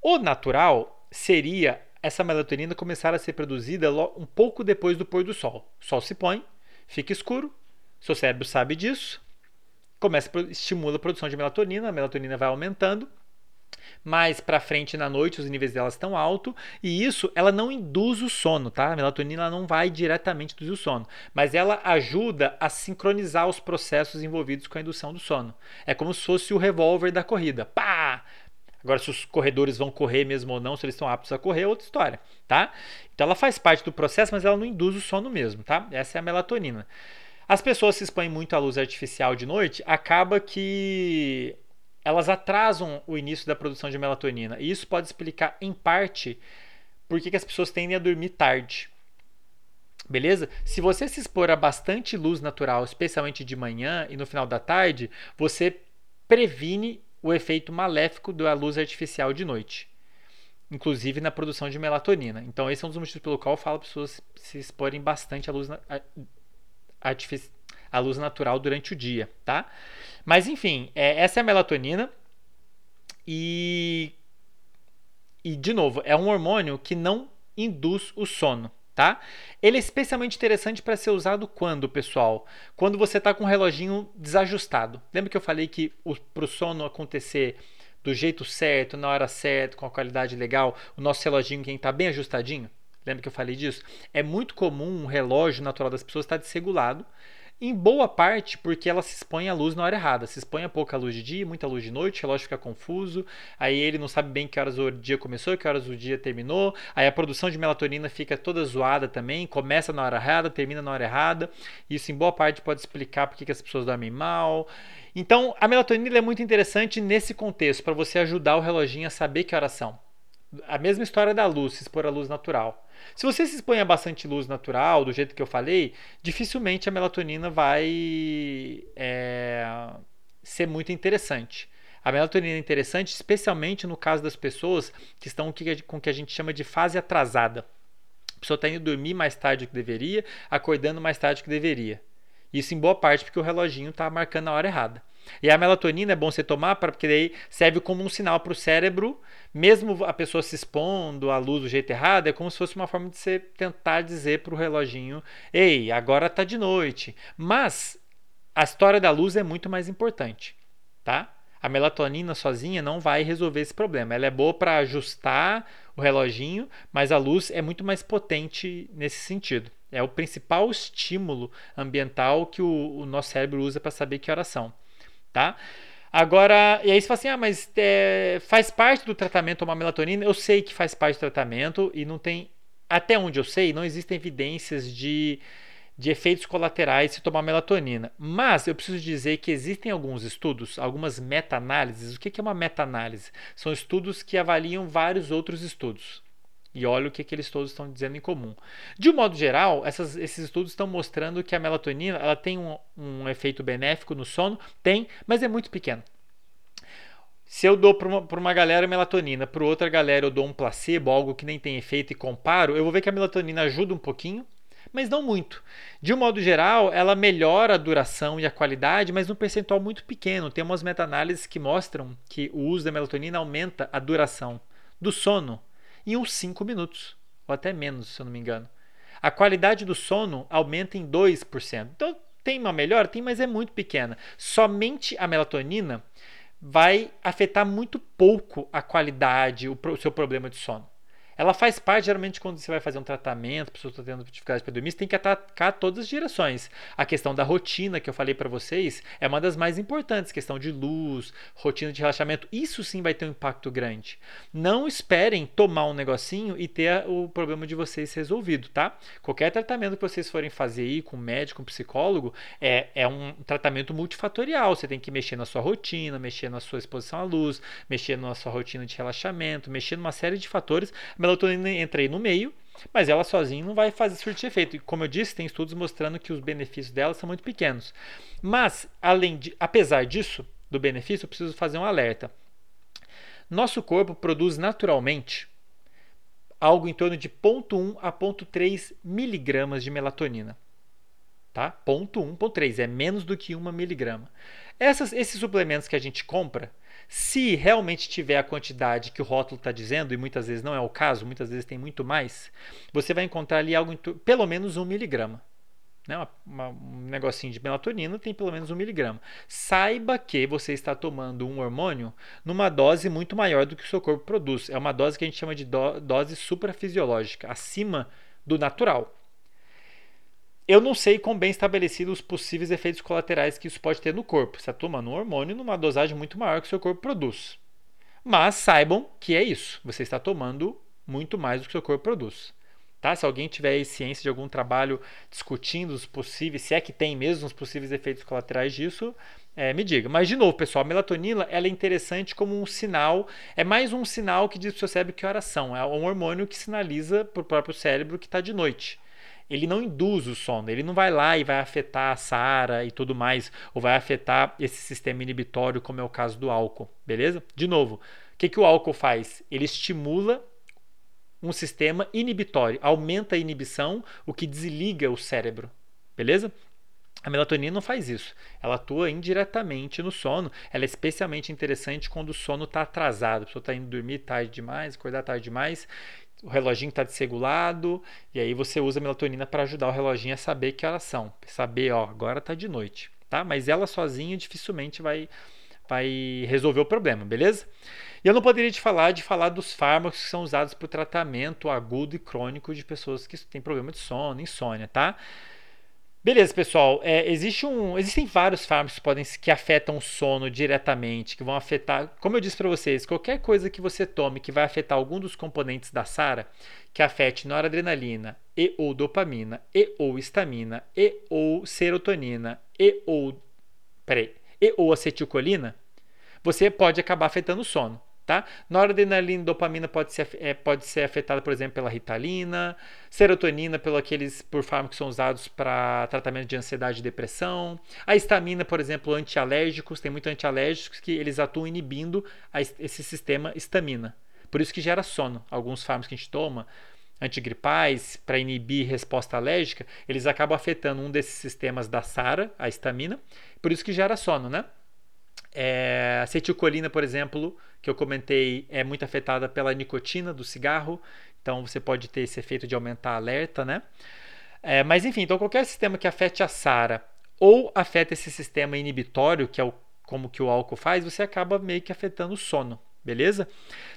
O natural seria essa melatonina começar a ser produzida um pouco depois do pôr do sol. O sol se põe, fica escuro, seu cérebro sabe disso, começa estimula a produção de melatonina, a melatonina vai aumentando. Mais para frente na noite os níveis dela estão altos e isso ela não induz o sono, tá? A melatonina não vai diretamente induzir o sono, mas ela ajuda a sincronizar os processos envolvidos com a indução do sono. É como se fosse o revólver da corrida. Pá! Agora, se os corredores vão correr mesmo ou não, se eles estão aptos a correr, é outra história, tá? Então ela faz parte do processo, mas ela não induz o sono mesmo, tá? Essa é a melatonina. As pessoas se expõem muito à luz artificial de noite, acaba que elas atrasam o início da produção de melatonina. E isso pode explicar, em parte, por que as pessoas tendem a dormir tarde. Beleza? Se você se expor a bastante luz natural, especialmente de manhã e no final da tarde, você previne o efeito maléfico da luz artificial de noite, inclusive na produção de melatonina. Então, esse é um dos motivos pelo qual eu falo para pessoas se exporem bastante à luz, à luz natural durante o dia, tá? Mas, enfim, é, essa é a melatonina e, e, de novo, é um hormônio que não induz o sono tá? Ele é especialmente interessante para ser usado quando, pessoal? Quando você está com o reloginho desajustado. Lembra que eu falei que para o sono acontecer do jeito certo, na hora certa, com a qualidade legal, o nosso reloginho quem está bem ajustadinho? Lembra que eu falei disso? É muito comum um relógio natural das pessoas estar tá desregulado em boa parte porque ela se expõe à luz na hora errada. Se expõe a pouca luz de dia, muita luz de noite, o relógio fica confuso, aí ele não sabe bem que horas o dia começou, que horas o dia terminou, aí a produção de melatonina fica toda zoada também, começa na hora errada, termina na hora errada. Isso em boa parte pode explicar porque que as pessoas dormem mal. Então, a melatonina é muito interessante nesse contexto, para você ajudar o reloginho a saber que horas são. A mesma história da luz, se expor à luz natural. Se você se expõe a bastante luz natural, do jeito que eu falei, dificilmente a melatonina vai é, ser muito interessante. A melatonina é interessante, especialmente no caso das pessoas que estão com o que a gente chama de fase atrasada. A pessoa está indo dormir mais tarde do que deveria, acordando mais tarde do que deveria. Isso em boa parte porque o reloginho está marcando a hora errada. E a melatonina é bom você tomar porque daí serve como um sinal para o cérebro, mesmo a pessoa se expondo à luz do jeito errado, é como se fosse uma forma de você tentar dizer para o reloginho: ei, agora está de noite. Mas a história da luz é muito mais importante, tá? A melatonina sozinha não vai resolver esse problema. Ela é boa para ajustar o reloginho, mas a luz é muito mais potente nesse sentido. É o principal estímulo ambiental que o, o nosso cérebro usa para saber que horas são tá? Agora, e aí você fala assim, ah, mas é, faz parte do tratamento tomar melatonina? Eu sei que faz parte do tratamento e não tem, até onde eu sei, não existem evidências de, de efeitos colaterais se tomar melatonina. Mas eu preciso dizer que existem alguns estudos, algumas meta-análises. O que é uma meta-análise? São estudos que avaliam vários outros estudos. E olha o que, que eles todos estão dizendo em comum. De um modo geral, essas, esses estudos estão mostrando que a melatonina ela tem um, um efeito benéfico no sono, tem, mas é muito pequeno. Se eu dou para uma, uma galera melatonina, para outra galera eu dou um placebo, algo que nem tem efeito e comparo, eu vou ver que a melatonina ajuda um pouquinho, mas não muito. De um modo geral, ela melhora a duração e a qualidade, mas num percentual muito pequeno. Tem umas meta-análises que mostram que o uso da melatonina aumenta a duração do sono em uns 5 minutos, ou até menos, se eu não me engano. A qualidade do sono aumenta em 2%. Então, tem uma melhora? Tem, mas é muito pequena. Somente a melatonina vai afetar muito pouco a qualidade, o, seu problema de sono. Ela faz parte, geralmente, quando você vai fazer um tratamento, a pessoa está tendo dificuldade para dormir, você tem que atacar todas as direções. A questão da rotina que eu falei para vocês é uma das mais importantes, questão de luz, rotina de relaxamento, isso sim vai ter um impacto grande. Não esperem tomar um negocinho e ter o problema de vocês resolvido, tá? Qualquer tratamento que vocês forem fazer aí com médico, com psicólogo, é, é um tratamento multifatorial. Você tem que mexer na sua rotina, mexer na sua exposição à luz, mexer na sua rotina de relaxamento, mexer numa série de fatores. A melatonina entra aí no meio, mas ela sozinha não vai fazer surtir efeito. E como eu disse, tem estudos mostrando que os benefícios dela são muito pequenos. Mas, além de, apesar disso, do benefício, eu preciso fazer um alerta. Nosso corpo produz naturalmente algo em torno de 0,1 a 0,3 miligramas de melatonina. Tá? 0,1, 0,3 é menos do que 1 miligrama. Essas, esses suplementos que a gente compra, se realmente tiver a quantidade que o rótulo está dizendo, e muitas vezes não é o caso, muitas vezes tem muito mais, você vai encontrar ali algo pelo menos 1 miligrama. Né? Uma, uma, um negocinho de melatonina tem pelo menos 1 miligrama. Saiba que você está tomando um hormônio numa dose muito maior do que o seu corpo produz. É uma dose que a gente chama de do, dose suprafisiológica, acima do natural. Eu não sei quão bem estabelecidos os possíveis efeitos colaterais que isso pode ter no corpo. Você está tomando um hormônio numa dosagem muito maior que o seu corpo produz. Mas saibam que é isso. Você está tomando muito mais do que o seu corpo produz. Tá? Se alguém tiver ciência de algum trabalho discutindo os possíveis, se é que tem mesmo os possíveis efeitos colaterais disso, é, me diga. Mas, de novo, pessoal, a melatonina ela é interessante como um sinal, é mais um sinal que diz para o seu cérebro que horas são. É um hormônio que sinaliza para o próprio cérebro que está de noite. Ele não induz o sono, ele não vai lá e vai afetar a SARA e tudo mais, ou vai afetar esse sistema inibitório, como é o caso do álcool, beleza? De novo, o que, que o álcool faz? Ele estimula um sistema inibitório, aumenta a inibição, o que desliga o cérebro, beleza? A melatonina não faz isso. Ela atua indiretamente no sono. Ela é especialmente interessante quando o sono está atrasado. A pessoa está indo dormir tarde demais, acordar tarde demais, o reloginho está desregulado, e aí você usa a melatonina para ajudar o reloginho a saber que horas são. Saber, ó, agora está de noite. Tá? Mas ela sozinha dificilmente vai, vai resolver o problema, beleza? E eu não poderia te falar de falar dos fármacos que são usados para o tratamento agudo e crônico de pessoas que têm problema de sono, insônia, tá? Beleza, pessoal. É, existe um, existem vários fármacos que, podem, que afetam o sono diretamente, que vão afetar. Como eu disse para vocês, qualquer coisa que você tome que vai afetar algum dos componentes da SARA, que afete noradrenalina e ou dopamina, e ou histamina, e ou serotonina, e ou, peraí, e ou acetilcolina, você pode acabar afetando o sono. Tá? Noradrenalina e dopamina pode ser, é, pode ser afetada, por exemplo, pela ritalina, serotonina pelo aqueles, por fármacos que são usados para tratamento de ansiedade e depressão. A histamina, por exemplo, antialérgicos, tem muitos antialérgicos que eles atuam inibindo a, esse sistema histamina. Por isso que gera sono. Alguns fármacos que a gente toma, antigripais, para inibir resposta alérgica, eles acabam afetando um desses sistemas da SARA, a histamina, por isso que gera sono, né? É, acetilcolina, por exemplo, que eu comentei, é muito afetada pela nicotina do cigarro, então você pode ter esse efeito de aumentar a alerta, né? É, mas enfim, então qualquer sistema que afete a SARA ou afeta esse sistema inibitório, que é o, como que o álcool faz, você acaba meio que afetando o sono, beleza?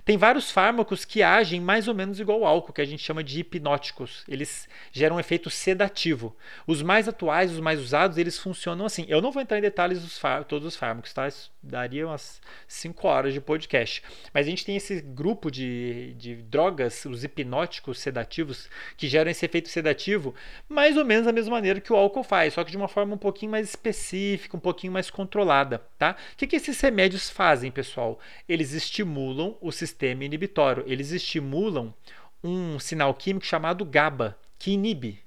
Tem vários fármacos que agem mais ou menos igual ao álcool, que a gente chama de hipnóticos. Eles geram um efeito sedativo. Os mais atuais, os mais usados, eles funcionam assim. Eu não vou entrar em detalhes dos todos os fármacos, tá? Isso daria umas 5 horas de podcast. Mas a gente tem esse grupo de, de drogas, os hipnóticos sedativos, que geram esse efeito sedativo mais ou menos da mesma maneira que o álcool faz, só que de uma forma um pouquinho mais específica, um pouquinho mais controlada, tá? O que, que esses remédios fazem, pessoal? Eles estimulam o sistema inibitório. Eles estimulam um sinal químico chamado GABA, que inibe.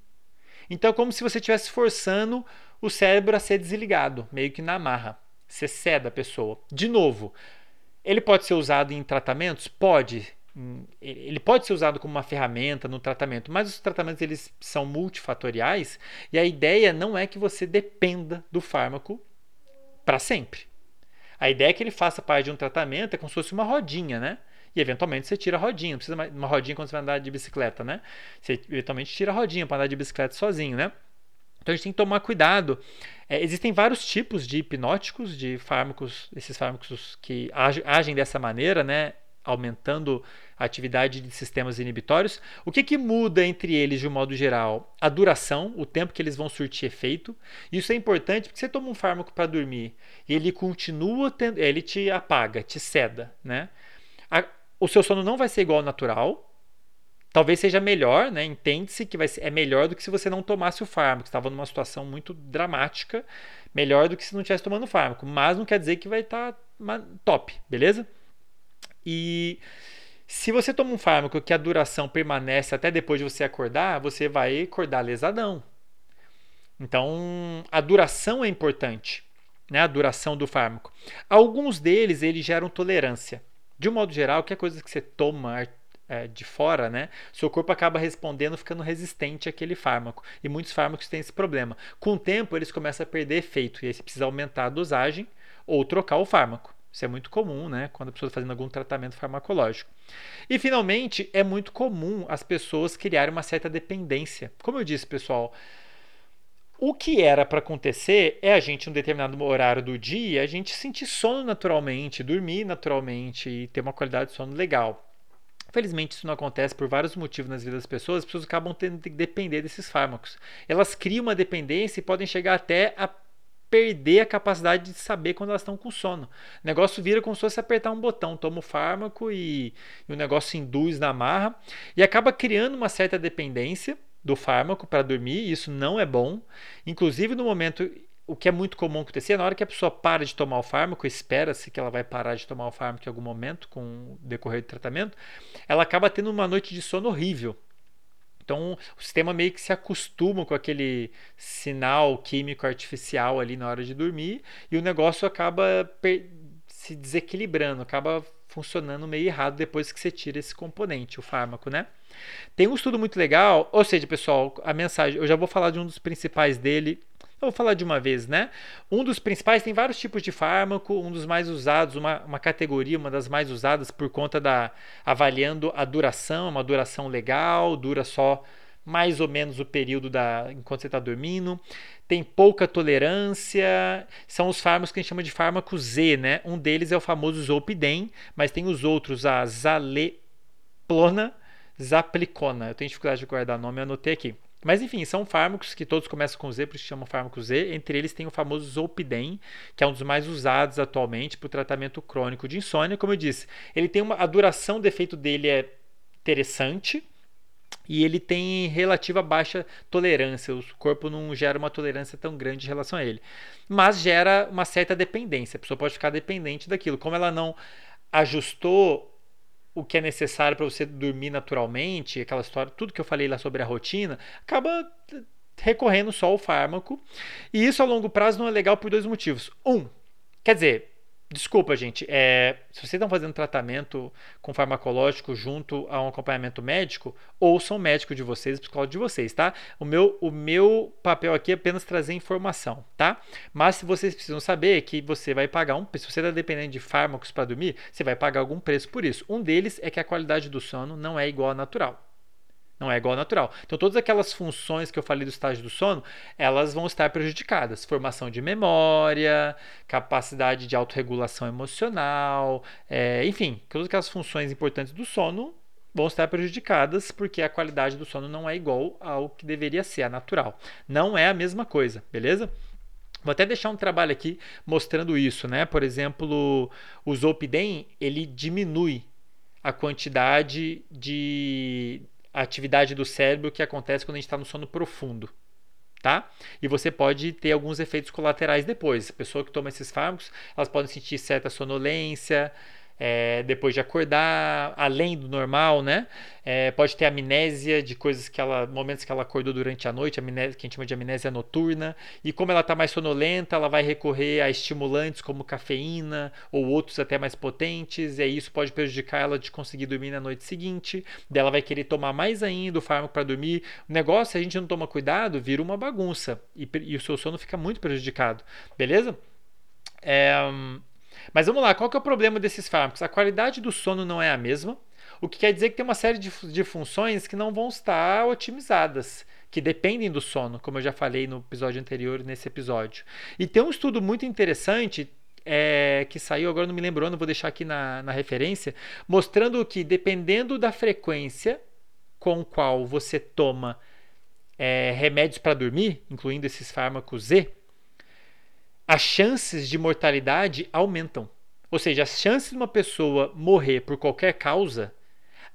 Então é como se você estivesse forçando o cérebro a ser desligado, meio que na marra. Você ceda a pessoa. De novo, ele pode ser usado em tratamentos? Pode. Ele pode ser usado como uma ferramenta no tratamento, mas os tratamentos eles são multifatoriais e a ideia não é que você dependa do fármaco para sempre. A ideia é que ele faça parte de um tratamento, é como se fosse uma rodinha, né? e eventualmente você tira a rodinha. Não precisa de uma rodinha quando você vai andar de bicicleta, né? Você eventualmente tira a rodinha para andar de bicicleta sozinho, né? Então a gente tem que tomar cuidado. É, existem vários tipos de hipnóticos, de fármacos, esses fármacos que agem dessa maneira, né? aumentando atividade de sistemas inibitórios. O que, que muda entre eles de um modo geral? A duração, o tempo que eles vão surtir efeito. Isso é importante porque você toma um fármaco para dormir e ele continua tendo, ele te apaga, te ceda, né? A, o seu sono não vai ser igual ao natural, talvez seja melhor, né? Entende-se que vai ser, é melhor do que se você não tomasse o fármaco. Estava numa situação muito dramática, melhor do que se não estivesse tomando o fármaco. Mas não quer dizer que vai estar tá top, beleza? E se você toma um fármaco que a duração permanece até depois de você acordar, você vai acordar lesadão. Então, a duração é importante, né? A duração do fármaco. Alguns deles eles geram tolerância. De um modo geral, qualquer coisa que você toma é, de fora, né, seu corpo acaba respondendo, ficando resistente àquele fármaco. E muitos fármacos têm esse problema. Com o tempo, eles começam a perder efeito, e aí você precisa aumentar a dosagem ou trocar o fármaco. Isso é muito comum, né? Quando a pessoa está fazendo algum tratamento farmacológico. E, finalmente, é muito comum as pessoas criarem uma certa dependência. Como eu disse, pessoal, o que era para acontecer é a gente, em um determinado horário do dia, a gente sentir sono naturalmente, dormir naturalmente e ter uma qualidade de sono legal. Felizmente isso não acontece por vários motivos nas vidas das pessoas, as pessoas acabam tendo que depender desses fármacos. Elas criam uma dependência e podem chegar até a perder a capacidade de saber quando elas estão com sono. O negócio vira como se fosse apertar um botão, toma o fármaco e, e o negócio induz na marra e acaba criando uma certa dependência do fármaco para dormir, isso não é bom. Inclusive no momento o que é muito comum acontecer, na hora que a pessoa para de tomar o fármaco, espera-se que ela vai parar de tomar o fármaco em algum momento com o decorrer do tratamento, ela acaba tendo uma noite de sono horrível. Então, o sistema meio que se acostuma com aquele sinal químico artificial ali na hora de dormir e o negócio acaba se desequilibrando, acaba funcionando meio errado depois que você tira esse componente, o fármaco, né? Tem um estudo muito legal, ou seja, pessoal, a mensagem, eu já vou falar de um dos principais dele eu vou falar de uma vez, né? Um dos principais tem vários tipos de fármaco, um dos mais usados, uma, uma categoria, uma das mais usadas por conta da avaliando a duração, uma duração legal, dura só mais ou menos o período da enquanto você está dormindo. Tem pouca tolerância, são os fármacos que a gente chama de fármaco Z, né? Um deles é o famoso Zolpidem, mas tem os outros, a Zaleplona, Zaplicona. Eu tenho dificuldade de guardar nome, anotei aqui. Mas enfim, são fármacos que todos começam com Z, por isso chamam fármaco Z. Entre eles tem o famoso Zolpidem, que é um dos mais usados atualmente para o tratamento crônico de insônia. Como eu disse, ele tem uma, a duração do efeito dele é interessante e ele tem relativa baixa tolerância. O corpo não gera uma tolerância tão grande em relação a ele, mas gera uma certa dependência. A pessoa pode ficar dependente daquilo. Como ela não ajustou o que é necessário para você dormir naturalmente, aquela história, tudo que eu falei lá sobre a rotina, acaba recorrendo só ao fármaco. E isso a longo prazo não é legal por dois motivos. Um, quer dizer, Desculpa, gente. É, se vocês estão fazendo tratamento com farmacológico junto a um acompanhamento médico, ouçam o médico de vocês, o psicólogo de vocês, tá? O meu, o meu papel aqui é apenas trazer informação, tá? Mas se vocês precisam saber que você vai pagar um se você está dependendo de fármacos para dormir, você vai pagar algum preço por isso. Um deles é que a qualidade do sono não é igual ao natural. Não é igual ao natural. Então, todas aquelas funções que eu falei do estágio do sono, elas vão estar prejudicadas. Formação de memória, capacidade de autorregulação emocional, é, enfim, todas aquelas funções importantes do sono vão estar prejudicadas porque a qualidade do sono não é igual ao que deveria ser, a natural. Não é a mesma coisa, beleza? Vou até deixar um trabalho aqui mostrando isso, né? Por exemplo, o Zolpidem, ele diminui a quantidade de a atividade do cérebro que acontece quando a gente está no sono profundo. Tá? E você pode ter alguns efeitos colaterais depois. A pessoa que toma esses fármacos, elas podem sentir certa sonolência, é, depois de acordar, além do normal, né? É, pode ter amnésia de coisas que ela, momentos que ela acordou durante a noite, amnésia, que a gente chama de amnésia noturna. E como ela está mais sonolenta, ela vai recorrer a estimulantes como cafeína ou outros até mais potentes, e aí isso pode prejudicar ela de conseguir dormir na noite seguinte. Daí ela vai querer tomar mais ainda o fármaco para dormir. O negócio, se a gente não toma cuidado, vira uma bagunça e, e o seu sono fica muito prejudicado, beleza? É, mas vamos lá, qual que é o problema desses fármacos? A qualidade do sono não é a mesma, o que quer dizer que tem uma série de, de funções que não vão estar otimizadas, que dependem do sono, como eu já falei no episódio anterior nesse episódio. E tem um estudo muito interessante é, que saiu, agora não me lembro, não vou deixar aqui na, na referência, mostrando que dependendo da frequência com qual você toma é, remédios para dormir, incluindo esses fármacos Z, as chances de mortalidade aumentam. Ou seja, as chances de uma pessoa morrer por qualquer causa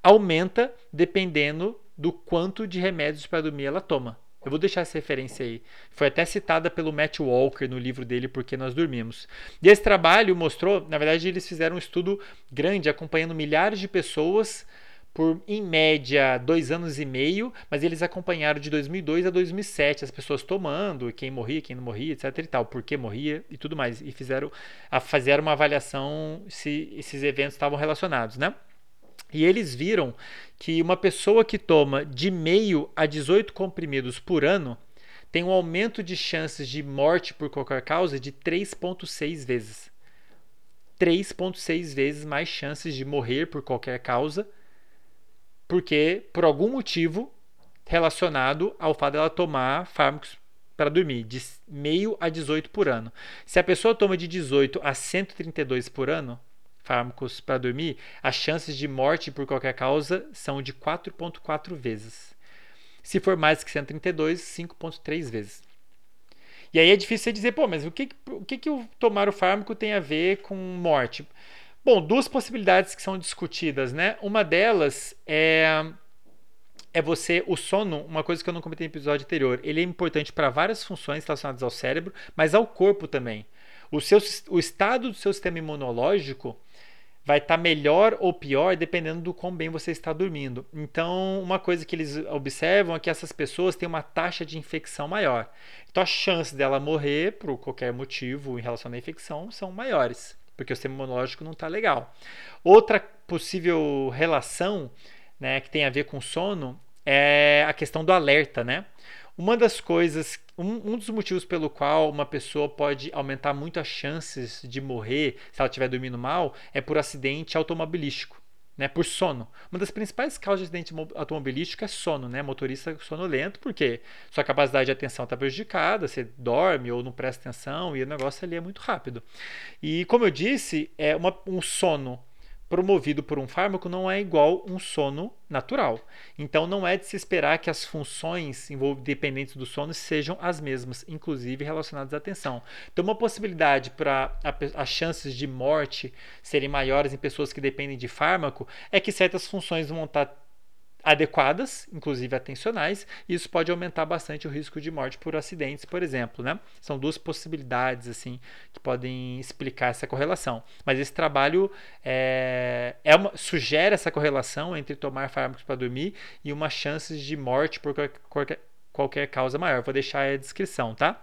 aumenta dependendo do quanto de remédios para dormir ela toma. Eu vou deixar essa referência aí. Foi até citada pelo Matt Walker no livro dele Porque Nós Dormimos. E esse trabalho mostrou, na verdade, eles fizeram um estudo grande acompanhando milhares de pessoas por, em média, dois anos e meio, mas eles acompanharam de 2002 a 2007 as pessoas tomando, quem morria, quem não morria, etc e tal, por que morria e tudo mais. E fizeram, fizeram uma avaliação se esses eventos estavam relacionados, né? E eles viram que uma pessoa que toma de meio a 18 comprimidos por ano tem um aumento de chances de morte por qualquer causa de 3,6 vezes. 3,6 vezes mais chances de morrer por qualquer causa porque por algum motivo relacionado ao fato dela tomar fármacos para dormir, de meio a 18 por ano. Se a pessoa toma de 18 a 132 por ano, fármacos para dormir, as chances de morte por qualquer causa são de 4,4 vezes. Se for mais que 132, 5,3 vezes. E aí é difícil você dizer, pô, mas o que, o que, que tomar o fármaco tem a ver com morte? Bom, duas possibilidades que são discutidas, né? Uma delas é é você o sono, uma coisa que eu não comentei no episódio anterior. Ele é importante para várias funções relacionadas ao cérebro, mas ao corpo também. O seu o estado do seu sistema imunológico vai estar tá melhor ou pior dependendo do quão bem você está dormindo. Então, uma coisa que eles observam é que essas pessoas têm uma taxa de infecção maior. Então, a chance dela morrer por qualquer motivo em relação à infecção são maiores porque o sistema imunológico não está legal. Outra possível relação né, que tem a ver com sono é a questão do alerta, né? Uma das coisas, um, um, dos motivos pelo qual uma pessoa pode aumentar muito as chances de morrer se ela estiver dormindo mal é por acidente automobilístico né, por sono. Uma das principais causas de acidente automobilístico é sono, né? Motorista sonolento, porque sua capacidade de atenção está prejudicada, você dorme ou não presta atenção e o negócio ali é muito rápido. E como eu disse, é uma, um sono promovido por um fármaco não é igual um sono natural. Então não é de se esperar que as funções dependentes do sono sejam as mesmas, inclusive relacionadas à atenção. Então uma possibilidade para as chances de morte serem maiores em pessoas que dependem de fármaco é que certas funções vão estar adequadas, inclusive atencionais, e isso pode aumentar bastante o risco de morte por acidentes, por exemplo. Né? São duas possibilidades assim que podem explicar essa correlação. Mas esse trabalho é, é uma, sugere essa correlação entre tomar fármacos para dormir e uma chance de morte por qualquer, qualquer causa maior. Vou deixar a descrição, tá?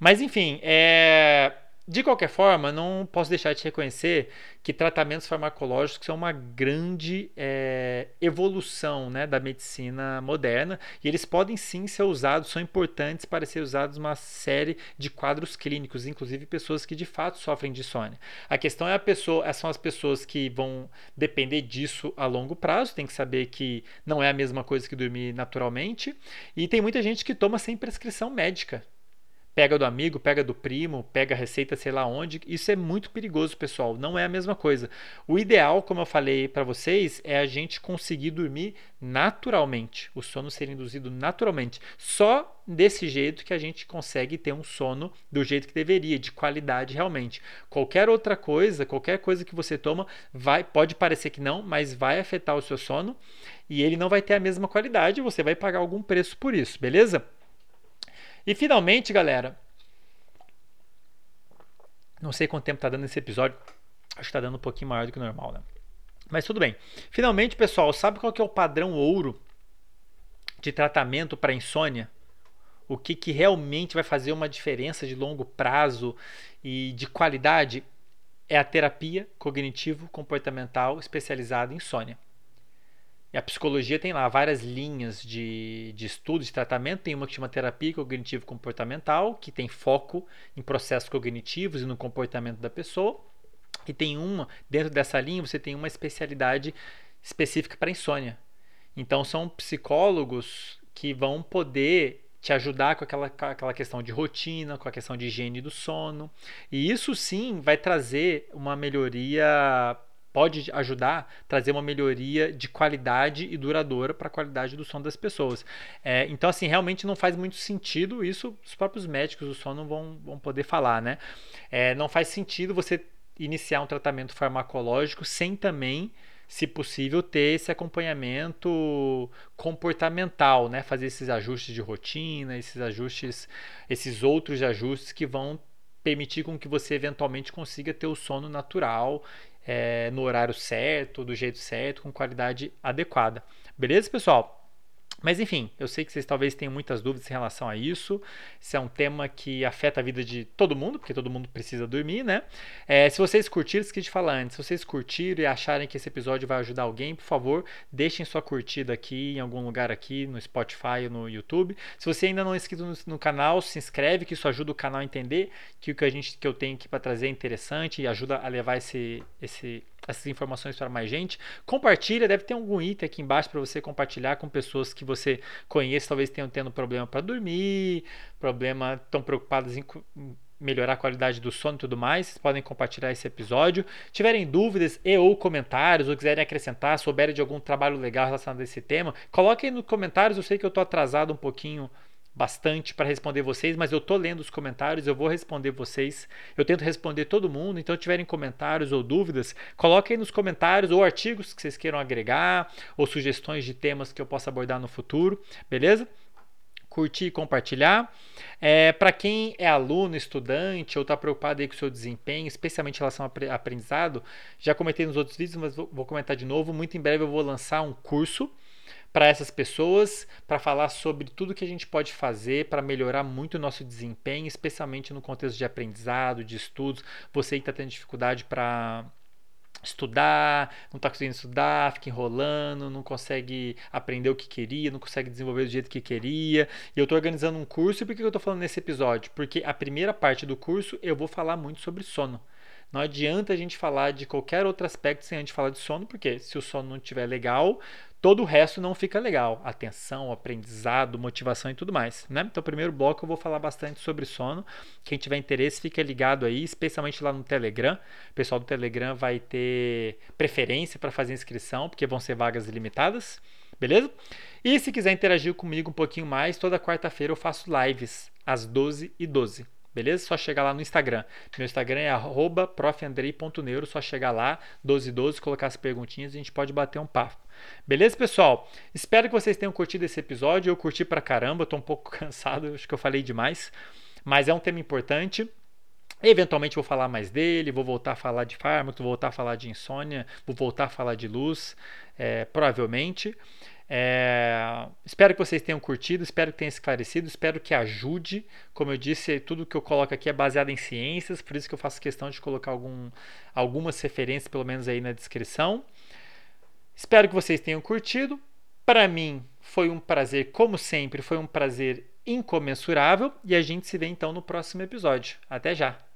Mas enfim, é de qualquer forma, não posso deixar de reconhecer que tratamentos farmacológicos são uma grande é, evolução né, da medicina moderna e eles podem sim ser usados, são importantes para ser usados uma série de quadros clínicos, inclusive pessoas que de fato sofrem de insônia. A questão é a pessoa, são as pessoas que vão depender disso a longo prazo, tem que saber que não é a mesma coisa que dormir naturalmente, e tem muita gente que toma sem prescrição médica pega do amigo, pega do primo, pega receita sei lá onde. Isso é muito perigoso, pessoal. Não é a mesma coisa. O ideal, como eu falei para vocês, é a gente conseguir dormir naturalmente, o sono ser induzido naturalmente. Só desse jeito que a gente consegue ter um sono do jeito que deveria, de qualidade realmente. Qualquer outra coisa, qualquer coisa que você toma, vai, pode parecer que não, mas vai afetar o seu sono e ele não vai ter a mesma qualidade, você vai pagar algum preço por isso, beleza? E finalmente, galera, não sei quanto tempo está dando esse episódio. Acho que está dando um pouquinho maior do que o normal, né? Mas tudo bem. Finalmente, pessoal, sabe qual que é o padrão ouro de tratamento para insônia? O que, que realmente vai fazer uma diferença de longo prazo e de qualidade? É a terapia cognitivo-comportamental especializada em insônia. A psicologia tem lá várias linhas de, de estudo, de tratamento. Tem uma que chama terapia cognitivo-comportamental, que tem foco em processos cognitivos e no comportamento da pessoa. E tem uma, dentro dessa linha, você tem uma especialidade específica para insônia. Então, são psicólogos que vão poder te ajudar com aquela, com aquela questão de rotina, com a questão de higiene do sono. E isso sim vai trazer uma melhoria pode ajudar a trazer uma melhoria de qualidade e duradoura para a qualidade do sono das pessoas. É, então, assim, realmente não faz muito sentido isso, os próprios médicos do sono vão, vão poder falar, né? É, não faz sentido você iniciar um tratamento farmacológico sem também se possível, ter esse acompanhamento comportamental, né? Fazer esses ajustes de rotina, esses ajustes, esses outros ajustes que vão permitir com que você eventualmente consiga ter o sono natural é, no horário certo, do jeito certo, com qualidade adequada. Beleza, pessoal? Mas enfim, eu sei que vocês talvez tenham muitas dúvidas em relação a isso. Isso é um tema que afeta a vida de todo mundo, porque todo mundo precisa dormir, né? É, se vocês curtiram, esqueci de falar antes, se vocês curtiram e acharem que esse episódio vai ajudar alguém, por favor, deixem sua curtida aqui em algum lugar aqui, no Spotify ou no YouTube. Se você ainda não é inscrito no, no canal, se inscreve, que isso ajuda o canal a entender que o que a gente que eu tenho aqui para trazer é interessante e ajuda a levar esse, esse essas informações para mais gente. Compartilha, deve ter algum item aqui embaixo para você compartilhar com pessoas que você conhece, talvez tenham tendo problema para dormir, problema, estão preocupadas em melhorar a qualidade do sono e tudo mais, vocês podem compartilhar esse episódio. Tiverem dúvidas e ou comentários, ou quiserem acrescentar, souberem de algum trabalho legal relacionado a esse tema, coloquem nos comentários. Eu sei que eu estou atrasado um pouquinho bastante para responder vocês, mas eu tô lendo os comentários, eu vou responder vocês. Eu tento responder todo mundo, então se tiverem comentários ou dúvidas, coloquem nos comentários ou artigos que vocês queiram agregar ou sugestões de temas que eu possa abordar no futuro, beleza? Curtir e compartilhar. É, para quem é aluno, estudante ou está preocupado aí com o seu desempenho, especialmente em relação ao aprendizado, já comentei nos outros vídeos, mas vou, vou comentar de novo. Muito em breve eu vou lançar um curso para essas pessoas, para falar sobre tudo que a gente pode fazer para melhorar muito o nosso desempenho, especialmente no contexto de aprendizado, de estudos. Você que está tendo dificuldade para estudar, não está conseguindo estudar, fica enrolando, não consegue aprender o que queria, não consegue desenvolver do jeito que queria. E eu estou organizando um curso. E por que eu estou falando nesse episódio? Porque a primeira parte do curso eu vou falar muito sobre sono. Não adianta a gente falar de qualquer outro aspecto sem antes falar de sono, porque se o sono não estiver legal, todo o resto não fica legal. Atenção, aprendizado, motivação e tudo mais. Né? Então, primeiro bloco eu vou falar bastante sobre sono. Quem tiver interesse, fica ligado aí, especialmente lá no Telegram. O pessoal do Telegram vai ter preferência para fazer inscrição, porque vão ser vagas limitadas. Beleza? E se quiser interagir comigo um pouquinho mais, toda quarta-feira eu faço lives às 12 e 12 beleza? Só chegar lá no Instagram. Meu Instagram é profandrei.neuro, só chegar lá, 1212, colocar as perguntinhas e a gente pode bater um papo. Beleza, pessoal? Espero que vocês tenham curtido esse episódio. Eu curti pra caramba, tô um pouco cansado, acho que eu falei demais, mas é um tema importante. Eventualmente vou falar mais dele, vou voltar a falar de fármaco, vou voltar a falar de insônia, vou voltar a falar de luz, é, provavelmente. É, espero que vocês tenham curtido, espero que tenha esclarecido, espero que ajude. Como eu disse, tudo que eu coloco aqui é baseado em ciências, por isso que eu faço questão de colocar algum, algumas referências, pelo menos aí na descrição. Espero que vocês tenham curtido. Para mim foi um prazer, como sempre, foi um prazer incomensurável e a gente se vê então no próximo episódio. Até já!